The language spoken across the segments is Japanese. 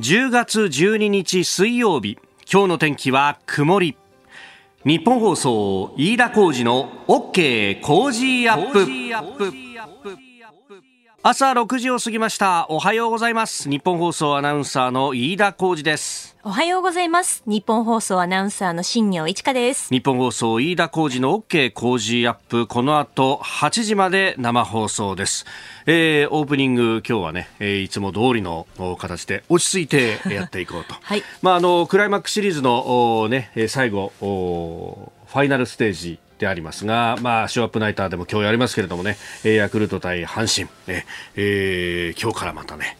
10月12日水曜日今日の天気は曇り。ニッポン放送飯田浩司の OK! Cozy up!。朝6時を過ぎました。おはようございます。ニッポン放送アナウンサーの飯田浩司です。おはようございます。ニッポン放送アナウンサーの新行市佳です。ニッポン放送飯田浩司の OK! Cozy up!。この後8時まで生放送です。えー、オープニング今日はね、えー、いつも通りの形で落ち着いてやっていこうと、はい、まああのクライマックスシリーズのね最後ファイナルステージでありますが、まあ、ショーアップナイターでも今日やりますけれどもね、ヤクルト対阪神、えー、今日からまたね、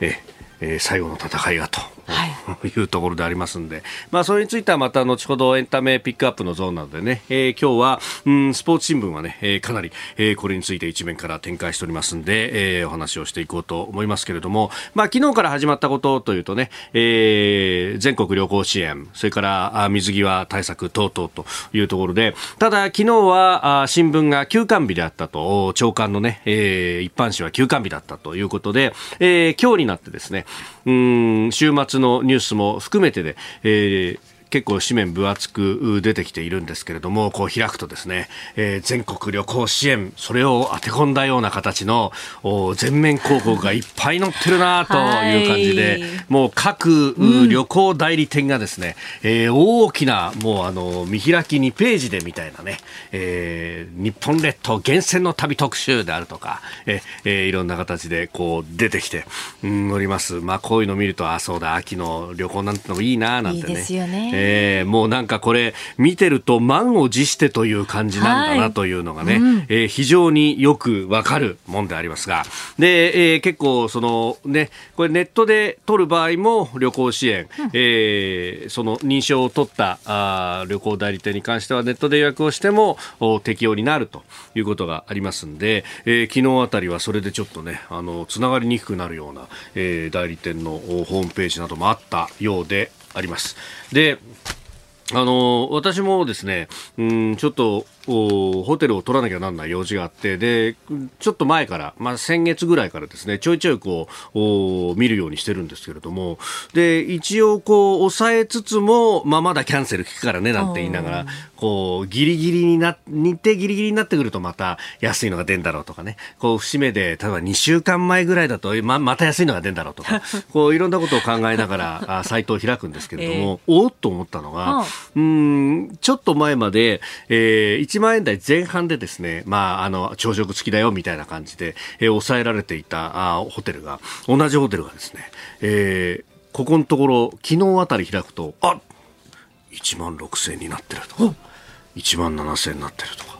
ええー、最後の戦いがと。はい、いうところでありますんで、まあ、それについてはまた後ほどエンタメピックアップのゾーンなどでね、えー、今日は、うん、スポーツ新聞はね、えー、かなり、えー、これについて一面から展開しておりますんで、えー、お話をしていこうと思いますけれども、まあ、昨日から始まったことというとね、えー、全国旅行支援、それから水際対策等々というところで、ただ昨日はあ新聞が休刊日であったと、長官のね、えー、一般紙は休刊日だったということで、えー、今日になってですね、うん週末のニュースも含めてで、えー結構紙面分厚く出てきているんですけれども、こう開くとですね、えー、全国旅行支援、それを当て込んだような形の全面広告がいっぱい載ってるなという感じで、もう各旅行代理店がですね、うん、えー、大きなもうあの見開き2ページでみたいなね、えー、日本列島厳選の旅特集であるとか、えー、いろんな形でこう出てきて、うん、乗ります。まあこういうの見ると、あ、そうだ、秋の旅行なんてのもいいななんてね。いいですよね。えー、もうなんかこれ見てると満を持してという感じなんだなというのがね、はいうん、えー、非常によくわかるもんでありますが、で、えー、結構そのね、これネットで取る場合も旅行支援、うん、えー、その認証を取ったあ旅行代理店に関してはネットで予約をしても適用になるということがありますんで、えー、昨日あたりはそれでちょっとね、あの、つながりにくくなるような、えー、代理店のホームページなどもあったようであります。であの私もですね、うん、ちょっとホテルを取らなきゃならない用事があって、で、ちょっと前から、まあ先月ぐらいからですね、ちょいちょいこう、見るようにしてるんですけれども、で、一応こう、抑えつつも、まあまだキャンセル聞くからね、なんて言いながら、こう、ギリギリにな、日程ギリギリになってくるとまた安いのが出んだろうとかね、こう、節目で、例えば2週間前ぐらいだと、ま、また安いのが出んだろうとか、こう、いろんなことを考えながら、あサイトを開くんですけれども、えー、おっと思ったのが、うん、ちょっと前まで、えー、1万円台前半でですね、まあ、あの、朝食付きだよみたいな感じで、えー、抑えられていたあホテルが、同じホテルがですね、えー、ここのところ、昨日あたり開くと、あ1万6000円になってるとか、1万7000円になってるとか。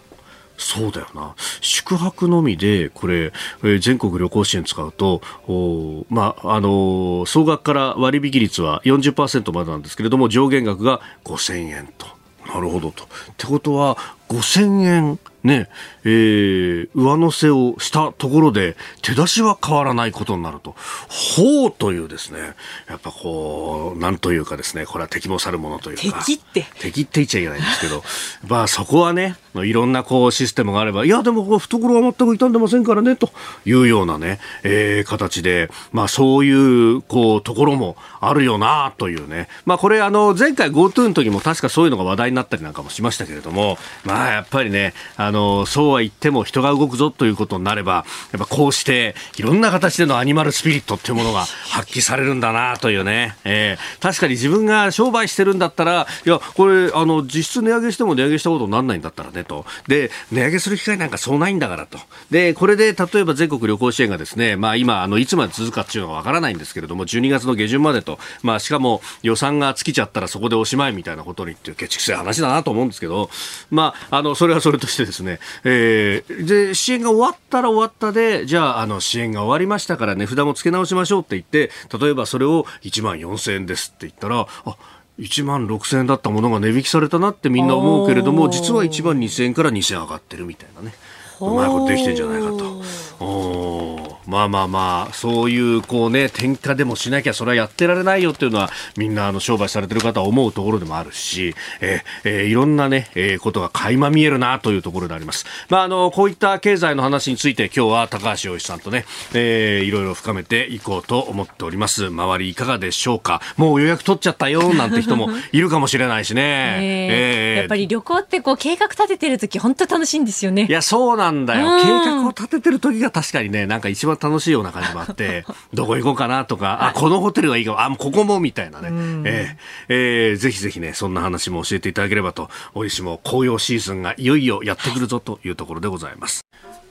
そうだよな。宿泊のみで、これ、え、全国旅行支援使うと、おまあ、あのー、総額から割引率は40%までなんですけれども、上限額が5000円と。なるほどと。ってことは、5000円ね、えー、上乗せをしたところで手出しは変わらないことになると。ほうというですね、やっぱこう、なんというかですね、これは敵も去るものというか。敵って敵って言っちゃいけないんですけど、まあそこはね、いろんなこうシステムがあれば、いやでも懐は全く傷んでませんからね、というようなね、えー、形で、まあそういうこうところもあるよなというね。まあこれあの前回 GoTo の時も確かそういうのが話題になったりなんかもしましたけれども、まあやっぱりね、あの、そうは言っても人が動くぞということになれば、やっぱこうしていろんな形でのアニマルスピリットっていうものが発揮されるんだなというね、えー、確かに自分が商売してるんだったら、いや、これ、あの、実質値上げしても値上げしたことにならないんだったらねと。で、値上げする機会なんかそうないんだからと。で、これで例えば全国旅行支援がですね、まあ今、あの、いつまで続くかっていうのがわからないんですけれども、12月の下旬までと、まあしかも予算が尽きちゃったらそこでおしまいみたいなことにっていうケチくせえ話だなと思うんですけど、まあ、あの、それはそれとしてですね、え、で、支援が終わったら終わったで、じゃあ、あの、支援が終わりましたから値札も付け直しましょうって言って、例えばそれを1万4000円ですって言ったら、あ、1万6000円だったものが値引きされたなってみんな思うけれども、実は1万2000円から2000円上がってるみたいなね。うまいことできてんじゃないかと。まあまあまあ、そういうこうね、転嫁でもしなきゃそれはやってられないよっていうのは、みんなあの商売されてる方は思うところでもあるし、えー、えー、いろんなね、えー、ことが垣間見えるなというところであります。まああの、こういった経済の話について今日は高橋洋一さんとね、えー、いろいろ深めていこうと思っております。周りいかがでしょうか？もう予約取っちゃったよなんて人も いるかもしれないしね。えー、やっぱり旅行ってこう計画立ててる時本当楽しいんですよね。いや、そうなんだよ。計画を立ててる時が確かにね、なんか一番楽しいような感じもあって、どこ行こうかなとか、あ、このホテルがいいかも、あ、ここもみたいなね。えー、えー、ぜひぜひね、そんな話も教えていただければと、おいしも紅葉シーズンがいよいよやってくるぞというところでございます。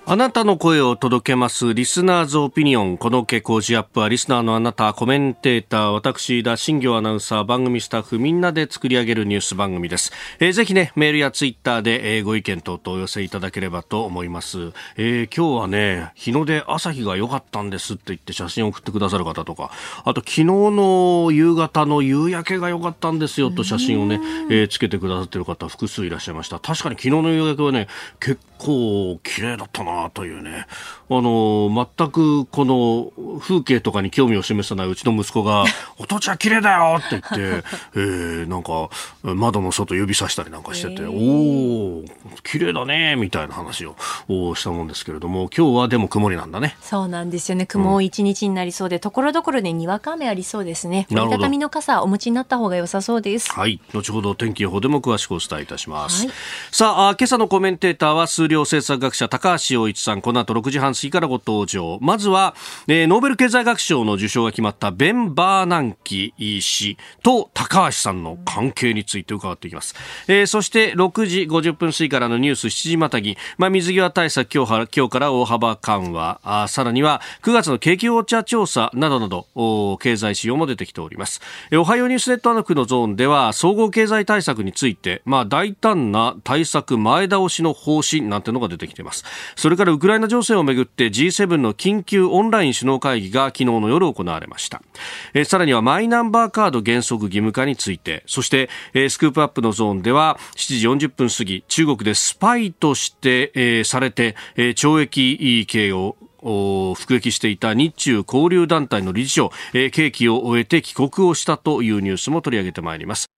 あなたの声を届けます。リスナーズオピニオン。この傾向ジアップは、リスナーのあなた、コメンテーター、私、田新行アナウンサー、番組スタッフ、みんなで作り上げるニュース番組です。えー、ぜひね、メールやツイッターで、えー、ご意見等々お寄せいただければと思います。えー、今日はね、日の出朝日が良かったんですって言って写真を送ってくださる方とか、あと昨日の夕方の夕焼けが良かったんですよと写真をね、えー、つけてくださってる方、複数いらっしゃいました。確かに昨日の夕焼けはね、結構綺麗だったなというね。あの、全くこの風景とかに興味を示さないうちの息子が、お父ちゃん綺麗だよって言って、えー、なんか窓の外指さしたりなんかしてて、おお綺麗だねみたいな話をしたもんですけれども、今日はでも曇りなんだね。そうなんですよね。雲一日になりそうで、ところどころでにわか雨ありそうですね。折りたたみの傘お持ちになった方が良さそうです。はい。後ほど天気予報でも詳しくお伝えいたします。はい、さあ、今朝のコメンテーターは数量政策学者高橋洋一さん、この後6時半過ぎからご登場。まずは、えー、ノーベル経済学賞の受賞が決まったベン・バーナンキ氏と高橋さんの関係について伺っていきます。えー、そして6時50分過ぎからのニュース7時またぎ、まあ、水際対策今日今日から大幅緩和、あさらには9月の景気ウォッチャー調査などなど、経済指標も出てきております。えー、おはようニュースネットワークのゾーンでは、総合経済対策について、まあ、大胆な対策前倒しの方針ななんてのが出てきています。それからウクライナ情勢をめぐって G7 の緊急オンライン首脳会議が昨日の夜行われました。え、さらにはマイナンバーカード原則義務化について、そして、え、スクープアップのゾーンでは7時40分過ぎ、中国でスパイとして、え、されて、え、懲役刑を服役していた日中交流団体の理事長、え、刑期を終えて帰国をしたというニュースも取り上げてまいります。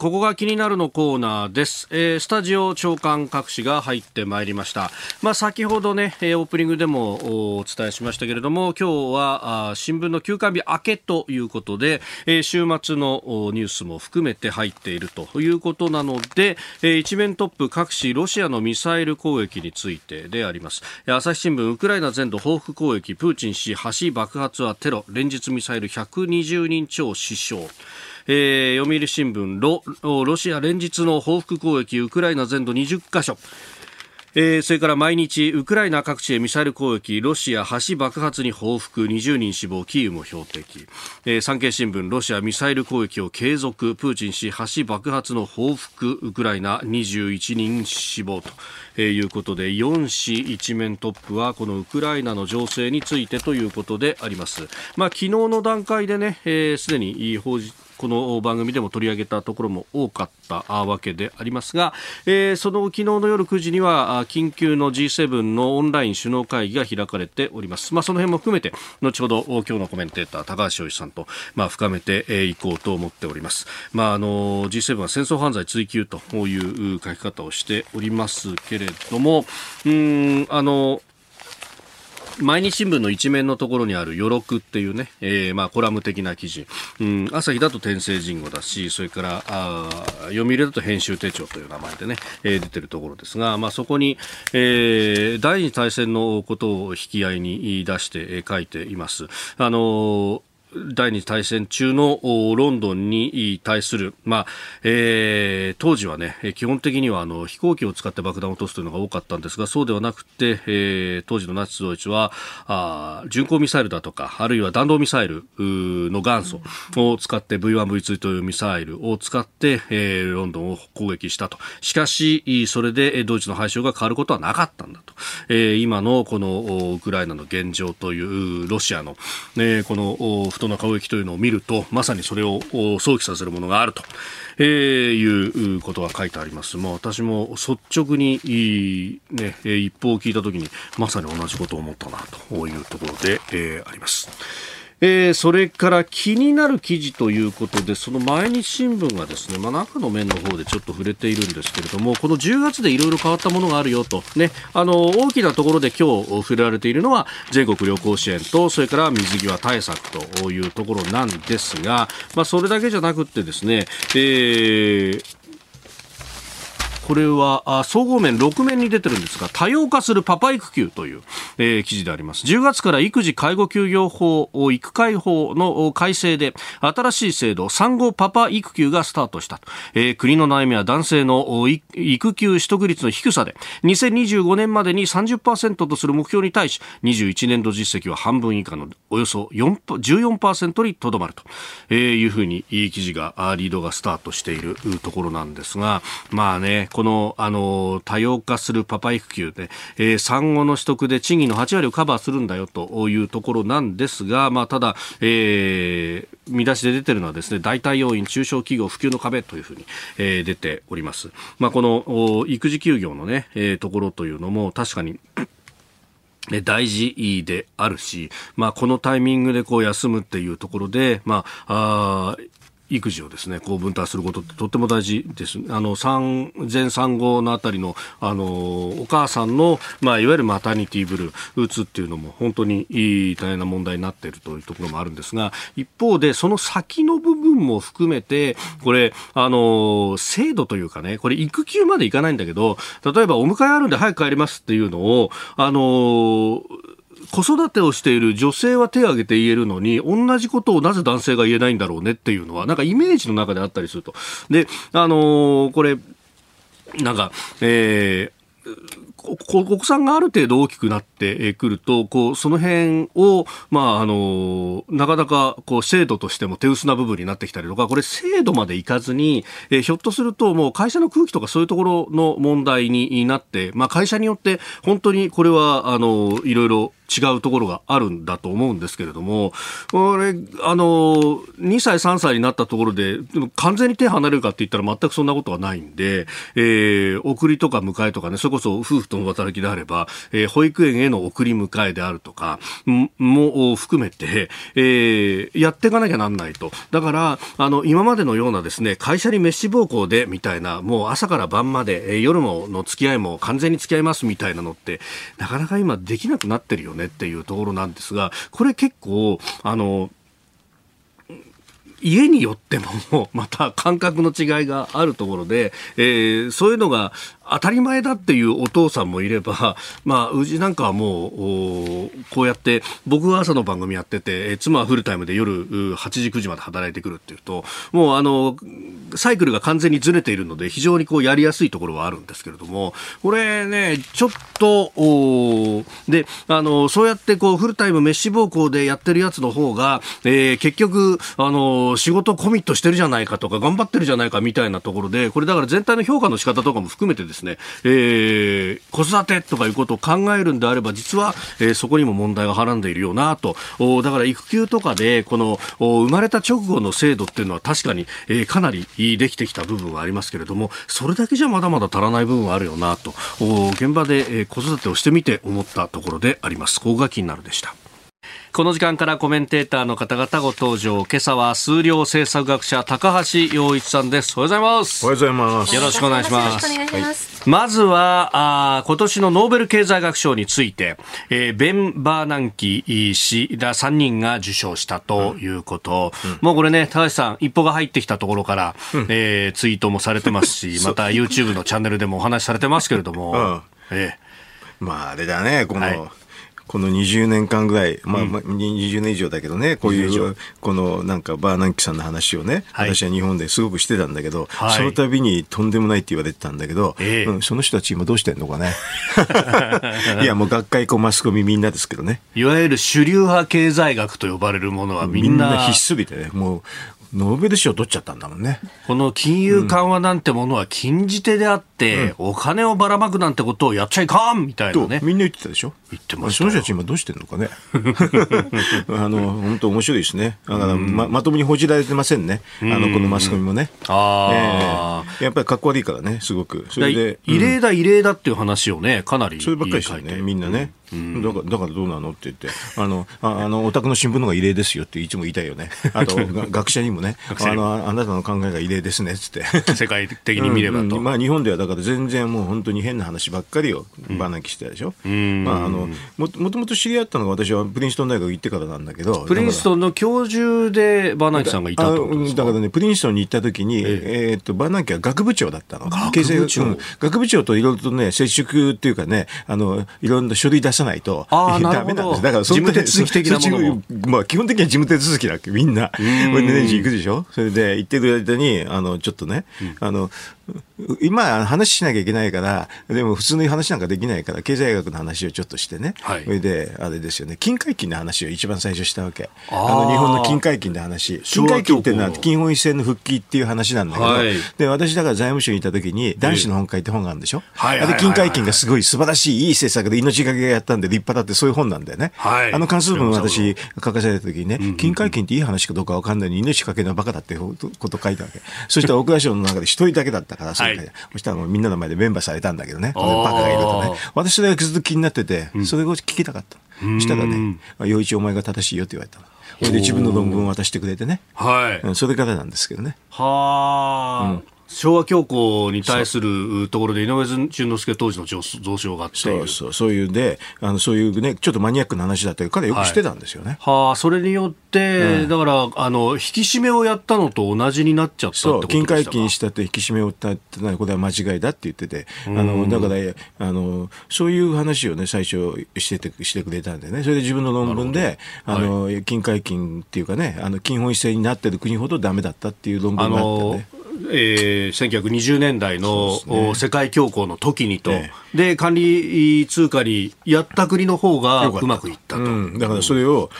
ここが気になるのコーナーです、えー、スタジオ長官各紙が入ってまいりました、まあ、先ほどね、オープニングでもお伝えしましたけれども今日は新聞の休刊日明けということで、えー、週末のニュースも含めて入っているということなので、えー、一面トップ各紙ロシアのミサイル攻撃についてであります。朝日新聞ウクライナ全土報復攻撃プーチン氏橋爆発はテロ連日ミサイル120人超死傷。えー、読売新聞ロロシア連日の報復攻撃ウクライナ全土20カ所。えー、それから毎日ウクライナ各地へミサイル攻撃ロシア橋爆発に報復20人死亡キーウも標的、えー、産経新聞ロシアミサイル攻撃を継続プーチン氏橋爆発の報復ウクライナ21人死亡と、いうことで4紙一面トップはこのウクライナの情勢についてということであります、まあ、昨日の段階でねすで、ー、に報じこの番組でも取り上げたところも多かったわけでありますが、えー、その昨日の夜9時には緊急の G7 のオンライン首脳会議が開かれております。まあ、その辺も含めて後ほど今日のコメンテーター高橋洋一さんと、まあ、深めていこうと思っております。まあ、あの G7 は戦争犯罪追及という書き方をしておりますけれども、うんあの毎日新聞の一面のところにある余録っていうね、えー、まあコラム的な記事、うん、朝日だと天聖人語だし、それからあ読売だと編集手帳という名前でね、えー、出てるところですが、まあそこに、えー、第二次大戦のことを引き合いに出して、え、書いています。あの第二次大戦中のロンドンに対する、まあえー、当時はね基本的にはあの飛行機を使って爆弾を落とすというのが多かったんですがそうではなくて、えー、当時のナチスドイツはあ巡航ミサイルだとかあるいは弾道ミサイルの元祖を使って V1、V2 というミサイルを使って、えー、ロンドンを攻撃したと。しかしそれでドイツの敗将が変わることはなかったんだと、えー、今のこのウクライナの現状というロシアの、えー、この不当な交易というのを見るとまさにそれを想起させるものがあると、えー、いうことが書いてあります。まあ、私も率直に、ね、一報を聞いたときにまさに同じことを思ったなというところで、えー、あります。えー、それから気になる記事ということで、その毎日新聞がですね、まあ、中の面の方でちょっと触れているんですけれども、この10月でいろいろ変わったものがあるよと、ね、あの、大きなところで今日触れられているのは、全国旅行支援と、それから水際対策というところなんですが、まあ、それだけじゃなくってですね、えー、これは総合面6面に出てるんですが多様化するパパ育休という、えー、記事であります。10月から育児介護休業法育会法の改正で新しい制度産後パパ育休がスタートした、えー、国の悩みは男性の育休取得率の低さで2025年までに30%とする目標に対し21年度実績は半分以下のおよそ14%にとどまると、えー、いうふうに記事がリードがスタートしているところなんですがまあねこの、あの、多様化するパパ育休で、えー、産後の取得で賃金の8割をカバーするんだよというところなんですが、まあ、ただ、えー、見出しで出てるのはですね、代替要因、中小企業普及の壁というふうに、えー、出ております。まあ、この、育児休業のね、えー、ところというのも確かに、大事であるし、まあ、このタイミングでこう休むっていうところで、まあ、あ育児をですね、こう分担することってとっても大事です。あの、産前産後のあたりの、あの、お母さんの、まあ、いわゆるマタニティブルー、うつっていうのも本当にいい大変な問題になっているというところもあるんですが、一方で、その先の部分も含めて、これ、あの、制度というかね、これ育休までいかないんだけど、例えばお迎えあるんで早く帰りますっていうのを、あの、子育てをしている女性は手を挙げて言えるのに、同じことをなぜ男性が言えないんだろうねっていうのは、なんかイメージの中であったりすると。で、あのー、これ、なんか、えー、国産がある程度大きくなってくると、こう、その辺を、まあ、あの、なかなか、こう、制度としても手薄な部分になってきたりとか、これ制度までいかずに、えひょっとするともう会社の空気とかそういうところの問題になって、まあ、会社によって本当にこれは、あの、いろいろ違うところがあるんだと思うんですけれども、これ、あの、2歳、3歳になったところで、で完全に手離れるかって言ったら全くそんなことはないんで、えー、送りとか迎えとかね、それこそ夫婦との働きであれば、えー、保育園への送り迎えであるとか、も含めて、えー、やっていかなきゃなんないと。だから、あの、今までのようなですね、会社に飯奉公で、みたいな、もう朝から晩まで、えー、夜もの付き合いも完全に付き合いますみたいなのって、なかなか今できなくなってるよね。ねっていうところなんですが、これ結構、あの、家によってもまた感覚の違いがあるところで、えー、そういうのが当たり前だっていうお父さんもいれば、まあ、うちなんかはもう、こうやって、僕は朝の番組やってて、妻はフルタイムで夜8時、9時まで働いてくるっていうと、もうあの、サイクルが完全にずれているので、非常にこうやりやすいところはあるんですけれども、これね、ちょっと、で、あの、そうやってこう、フルタイムメッシ暴行でやってるやつの方が、えー、結局、あの、仕事コミットしてるじゃないかとか、頑張ってるじゃないかみたいなところで、これだから全体の評価の仕方とかも含めてですですね、えー、子育てとかいうことを考えるんであれば、実は、えー、そこにも問題がはらんでいるよなと。だから育休とかで、この生まれた直後の制度っていうのは確かに、えー、かなりできてきた部分はありますけれども、それだけじゃまだまだ足らない部分はあるよなと、現場で、えー、子育てをしてみて思ったところであります。ここが気になるでした。この時間からコメンテーターの方々ご登場。今朝は数量政策学者高橋洋一さんです。おはようございます。おはようございます。よろしくお願いします。はい、まずはあ、今年のノーベル経済学賞について、えー、ベン・バーナンキ氏ら3人が受賞したということ。うんうん、もうこれね、高橋さん、一歩が入ってきたところから、うん、えー、ツイートもされてますし、また YouTube のチャンネルでもお話しされてますけれども、うん、えー、まああれだね、この、はいこの20年間ぐらい、まあ、まあ、20年以上だけどね、こういう、このなんかバーナンキさんの話をね、はい、私は日本ですごくしてたんだけど、はい、その度にとんでもないって言われてたんだけど、えー、うん、その人たち今どうしてんのかね。いや、もう学会、こうマスコミみんなですけどね。いわゆる主流派経済学と呼ばれるものはみんな。みんな必須日でね、もう、ノーベル賞取っちゃったんだもんね。この金融緩和なんてものは禁じ手であっお金をばらまくなんてことをやっちゃいかんみたいなね。みんな言ってたでしょ？言ってましその人たち今どうしてんのかね？あの、本当面白いですね。だからままともに報じられてませんね。あの、このマスコミもね。あええやっぱりかっこ悪いからね、すごく。それで。異例だ異例だっていう話をね、かなりそればっかりしてるね、みんなね。だから、だからどうなのって言って、あの、ああの、お宅の新聞の方が異例ですよっていつも言いたいよね。あと、が学者にもね、あの、あなたの考えが異例ですね、つって。世界的に見ればと。うんうんまあ日本ではだ全然もう本当に変な話ばっかりをばなきしてたでしょ？まああのももともと知り合ったのが私はプリンストン大学行ってからなんだけど。プリンストンの教授でバーナンキさんがいたってだからね、プリンストンに行った時に、えーっと、バーナンキは学部長だったの。経済部長うん学部長といろいろとね、接触っていうかね、あの、いろんな書類出さないと、ダメなんです。だから、そ事務手続き的なものもそそまあ、基本的には事務手続きだっけ、みんな。これでね、行くでしょ？それで、行ってる間に、あの、ちょっとね、あの、今話しなきゃいけないから、でも普通の話なんかできないから、経済学の話をちょっとしてね。はい。それで、あれですよね、金解金の話を一番最初したわけ。あの、日本の金解金の話。金解金っていうのは金本位制の復帰っていう話なんだけど、はい。で、私だから財務省にいた時に、男子の本会って本があるんでしょ？はあれ、金解金がすごい素晴らしい、いい政策で命がけがやったんで立派だってそういう本なんだよね。はい。あの関数文私書かされた時にね、金解金っていい話かどうかわかんないのに命かけるのはバカだってこと書いたわけ。そしたら大蔵省の中で一人だけだったから、そはいそしたらもうみんなの前でメンバーされたんだけどね。バカがいるとね。私それがずっと気になってて、それを聞きたかった。そしたらね、陽一お前が正しいよって言われたの。それで自分の論文を渡してくれてね。はい。うんそれからなんですけどね。はあ、昭和恐慌に対するところで井上淳之介当時の上蔵賞があって。そうそう、そういうで、あの、そういうね、ちょっとマニアックな話だったけど、彼よくしてたんですよね。はあ、それによって、だから、あの、引き締めをやったのと同じになっちゃったそう、金解禁したって引き締めを打ったのは、これは間違いだって言ってて、あの、だから、あの、そういう話をね、最初してて、してくれたんでね、それで自分の論文で、あの、金解禁っていうかね、あの、金本位制になってる国ほどダメだったっていう論あ文があってのね。、えー、1920年代の、ね。お世界恐慌の時にと、えで、管理通貨にやった国の方がうまくいったと。うん、だからそれを、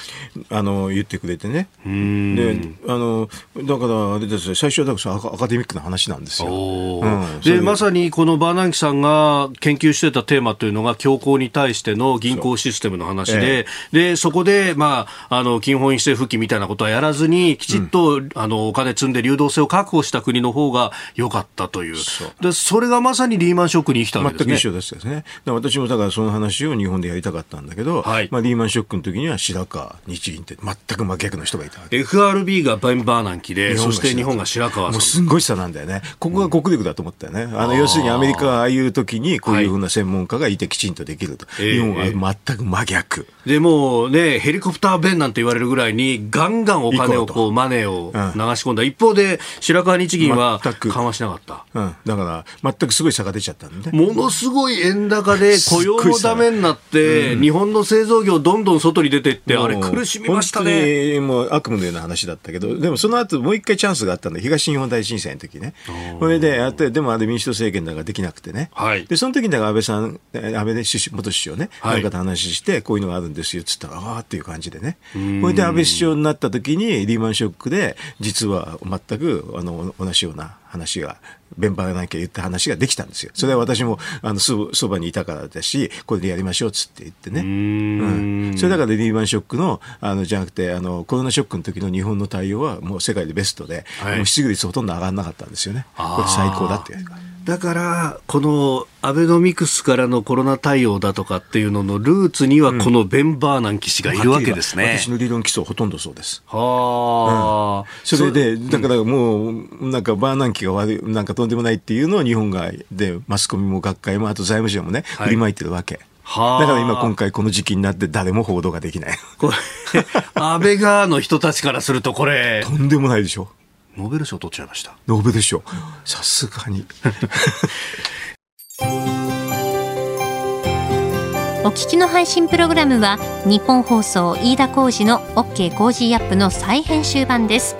あの言ってくれてね。であのだからあれですよ。最初はだからアカデミックな話なんですよ。おうん。ーで。まさにこのバーナンキさんが研究してたテーマというのが強行に対しての銀行システムの話で、でそこで、まあ、あの金本位制復帰みたいなことはやらずにきちっと、あのお金積んで流動性を確保した国の方が良かったというでそれがまさにリーマンショックに生きたわけですね。全く一緒ですよね。私もだからその話を日本でやりたかったんだけど、はいまあ、リーマンショックの時には白川日銀って全く真逆の人がいた。FRB がバンバーナンキで、そして日本が白川もうさすんごい差なんだよね。ここが国力だと思ったよね。あの、要するにアメリカはああいう時にこういうふうな専門家がいてきちんとできると。ええ日本は全く真逆。ん。でもうね、ヘリコプター弁なんて言われるぐらいに、ガンガンお金を行こうマネーをうん流し込んだ。一方で、白川日銀は全く緩和しなかった。うん。だから、全くすごい差が出ちゃったんでね。ものすごい円高で雇用もダメになって、日本の製造業どんどん外に出てって、あれ苦しみましたね。もう悪夢のような話だったけど、でもその後もう一回チャンスがあったんで、東日本大震災の時ね。それでやって、でもあれ民主党政権だからできなくてね。はいで、その時にだから安倍さん、え安倍ね元首相ね、はいあの方話して、こういうのがあるんですよ、つったら、ああっていう感じでね。それで安倍首相になった時に、リーマンショックで、実は全く、あの、同じような話が、弁バーなきゃ言った話ができたんですよ。それは私も、あの、そそばにいたからだし、これでやりましょう、つって言ってね。うんそれだからリーマンショックの、あの、じゃなくて、あの、コロナショックの時の日本の対応はもう世界でベストで、はいもう失業率ほとんど上がらなかったんですよね。これ最高だって言われた。だから、このアベノミクスからのコロナ対応だとかっていうののルーツには、このベン・バーナン騎士がいるわけですね。私の理論基礎ほとんどそうです。はあ、それで、だからもう、なんかバーナンキが悪い、なんかとんでもないっていうのを日本が、で、マスコミも学会も、あと財務省もね、はい振りまいてるわけ。はあだから今今回この時期になって誰も報道ができない。これ、安倍側の人たちからすると、これ、とんでもないでしょ。ノーベル賞取っちゃいました。ノーベル賞。さすがに。お聞きの配信プログラムは日本放送飯田浩司の OK コージーアップの再編集版です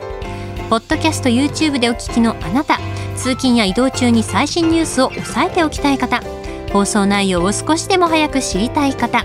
ポッドキャスト YouTube でお聞きのあなた通勤や移動中に最新ニュースを押さえておきたい方放送内容を少しでも早く知りたい方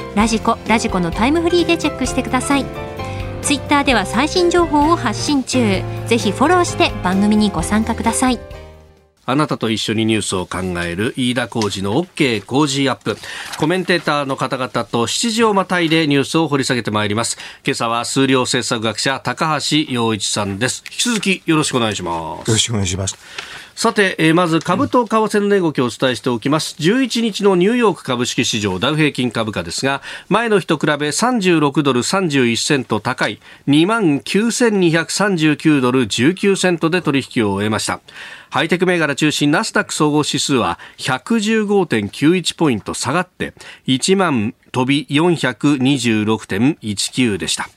ラジコラジコのタイムフリーでチェックしてくださいツイッターでは最新情報を発信中ぜひフォローして番組にご参加くださいあなたと一緒にニュースを考える飯田浩二の OK 工事アップ。コメンテーターの方々と7時をまたいでニュースを掘り下げてまいります。今朝は数量政策学者高橋洋一さんです。引き続きよろしくお願いします。よろしくお願いします。さて、えー、まず株と為替の値動きをお伝えしておきます。11日のニューヨーク株式市場ダウ平均株価ですが、前の日と比べ36ドル31セント高い29,239ドル19セントで取引を終えました。ハイテク銘柄中心ナスダック総合指数は115.91ポイント下がって1万飛び426.19でした。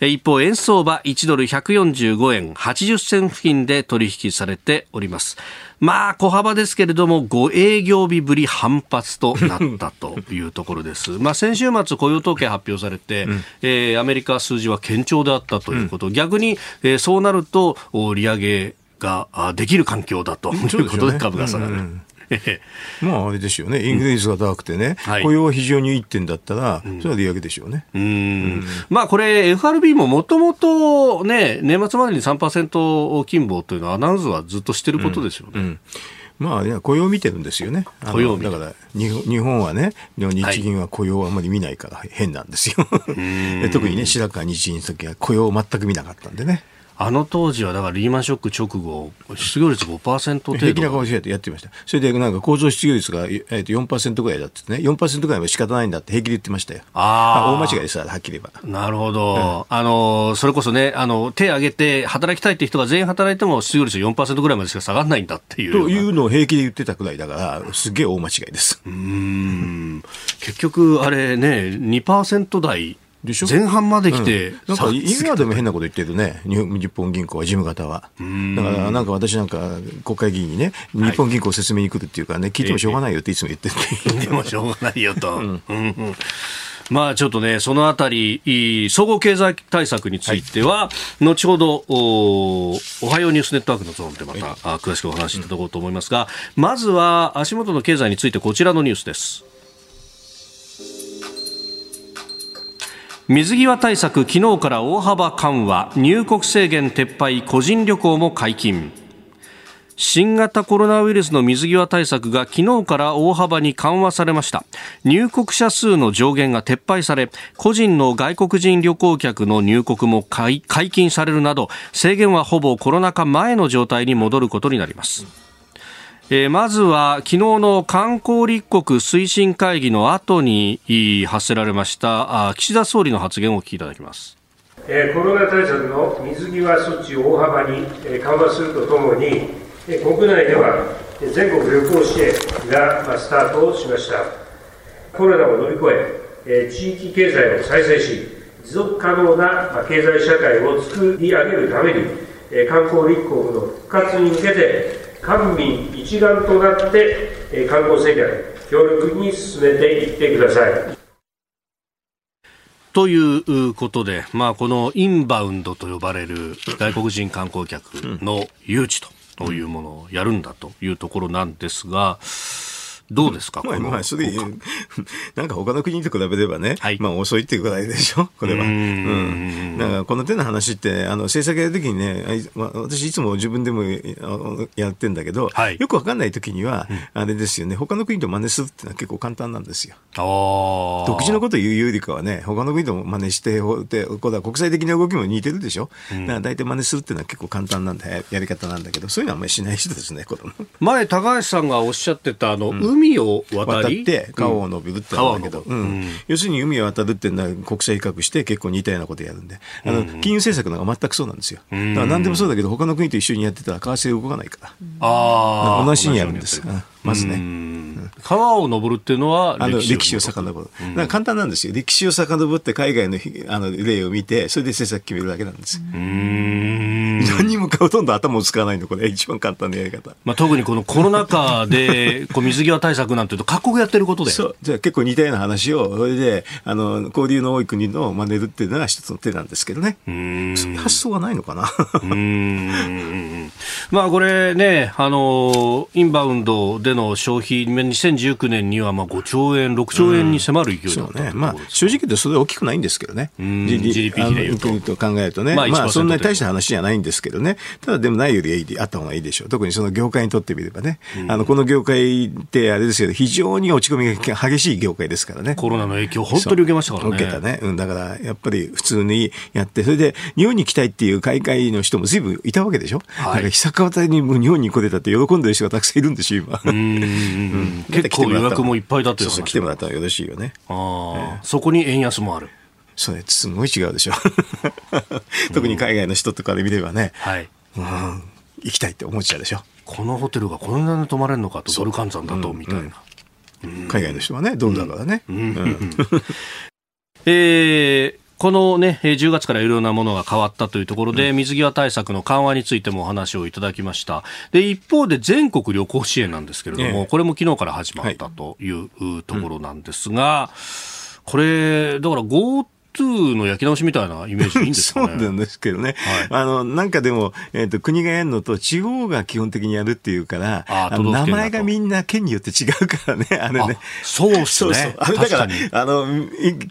一方、円相場1ドル145円80銭付近で取引されております。まあ、小幅ですけれども、5営業日ぶり反発となったというところです。まあ、先週末雇用統計発表されて、うん、えー、アメリカ数字は堅調であったということ、うん、逆に、えー、そうなると、利上げができる環境だということで株が下がる。う んまああれですよね、インフレ率が高くてね、うん、雇用は非常にいいってんだったら、それは利上げでしょうね。うん、うん、まあこれ、FRB ももともとね、年末までに3%金棒というのは、アナウンスはずっとしてることですよね。うんまあ、雇用見てるんですよね。雇用だから日本はね、日銀は雇用をあまり見ないから変なんですよ。特にね、白川日銀の時は雇用を全く見なかったんでね。あの当時はだからリーマンショック直後、失業率5%程度。平気な顔してやってました。それでなんか構造失業率が、えー、と4%ぐらいだってね、4%ぐらいは仕方ないんだって平気で言ってましたよ。ああ。大間違いですはっきり言えば。なるほど。うん、あの、それこそね、あの、手挙げて働きたいって人が全員働いても失業率4%ぐらいまでしか下がらないんだっていう。というのを平気で言ってたくらいだから、すげえ大間違いです。うん。結局、あれね、2%台。でしょ？前半まで来て、うん、なんか今でも変なこと言ってるね、日本銀行は事務方は。だからなんか私なんか国会議員にね、日本銀行説明に来るっていうかね、聞いてもしょうがないよっていつも言ってる。聞いてもしょうがないよと。うん。うんまあちょっとね、そのあたり、総合経済対策については、はい、後ほどお、おはようニュースネットワークのゾーンでまた、はい、詳しくお話しいただこうと思いますが、まずは足元の経済についてこちらのニュースです。水際対策昨日から大幅緩和。入国制限撤廃個人旅行も解禁。新型コロナウイルスの水際対策が昨日から大幅に緩和されました。入国者数の上限が撤廃され個人の外国人旅行客の入国も解禁されるなど制限はほぼコロナ禍前の状態に戻ることになります。えー、まずは昨日の観光立国推進会議の後に発せられましたあ岸田総理の発言をお聞きいただきます、えー、コロナ対策の水際措置を大幅に緩和するとともに国内では全国旅行支援がスタートしました。コロナを乗り越え地域経済を再生し持続可能な経済社会を作り上げるために観光立国の復活に向けて官民一丸となって、観光政策協力に進めていってください。ということで、まあ、このインバウンドと呼ばれる外国人観光客の誘致というものをやるんだというところなんですが、どうですか、まあ、まあ、それ、なんか他の国と比べればね、はい、まあ遅いっていうぐらいでしょ、これは。うん。だからこの手の話って、あの、政策やるときにね、まあ、私いつも自分でもやってんだけど、はい、よくわかんないときには、あれですよね、他の国と真似するっていうのは結構簡単なんですよ。独自のことを言うよりかはね、他の国と真似して、でこれは国際的な動きも似てるでしょ？だから大体真似するっていうのは結構簡単なんだ、やり方なんだけど、そういうのはあんまりしない人ですね、子供。前、高橋さんがおっしゃってた、あの、うん海を渡って川を伸びるって言うんだけど、要するに海を渡るっていうのは国際比較して結構似たようなことやるんで、あの金融政策なんか全くそうなんですよ。だから何でもそうだけど、他の国と一緒にやってたら為替動かないから。あ同じにやるんです。まずね。川を登るっていうのはあの歴史を遡る。だから簡単なんですよ。歴史を遡って海外のあの例を見て、それで政策決めるだけなんです。うん。何もほとんど頭を使わないのこれ一番簡単なやり方。まあ、特にこのコロナ禍でこう水際対策なんていうと各国やってることで。そう。じゃあ結構似たような話をそれであの交流の多い国の真似るっていうのが一つの手なんですけどね。そういう発想はないのかな。うん。まあこれねあのインバウンドでの消費2019年にはまあ5兆円6兆円に迫る勢いだった、ね。まあ、正直言ってそれ大きくないんですけどね。GDP 比でいうと。考えるとね、まあ、まあ、そんなに大した話じゃないんですけどね。ただでもないよりあった方がいいでしょう。特にその業界にとってみればね、あのこの業界ってあれですけど非常に落ち込みが激しい業界ですからね。コロナの影響本当に受けましたからね。受けたね、うん、だからやっぱり普通にやってそれで日本に来たいっていう海外の人もずいぶんいたわけでしょ、はい、だから久川隊に日本に来れたって喜んでる人がたくさんいるんですよ今。うん、結構予約もいっぱいだってそうそう来てもらったらよろしいよね。あ、えー、そこに円安もある。それすごい違うでしょ。特に海外の人とかで見ればね、はい、うん、行きたいって思っちゃうでしょ。このホテルがこんなに泊まれるのかとドル換算だと、みたいな、海外の人はねドルだからね、えーこのね、10月からいろんなものが変わったというところで、水際対策の緩和についてもお話をいただきました。で、一方で全国旅行支援なんですけれども、これも昨日から始まったというところなんですが、これ、だから GoTo 2の焼き直しみたいなイメージいいんですか、ね、そうなんですけどね。はい、あの、なんかでも、えっ、ー、と、国がやるのと地方が基本的にやるっていうから、あの名前がみんな県によって違うからね、あれね。そうっすね。そうそうあれだから、あの、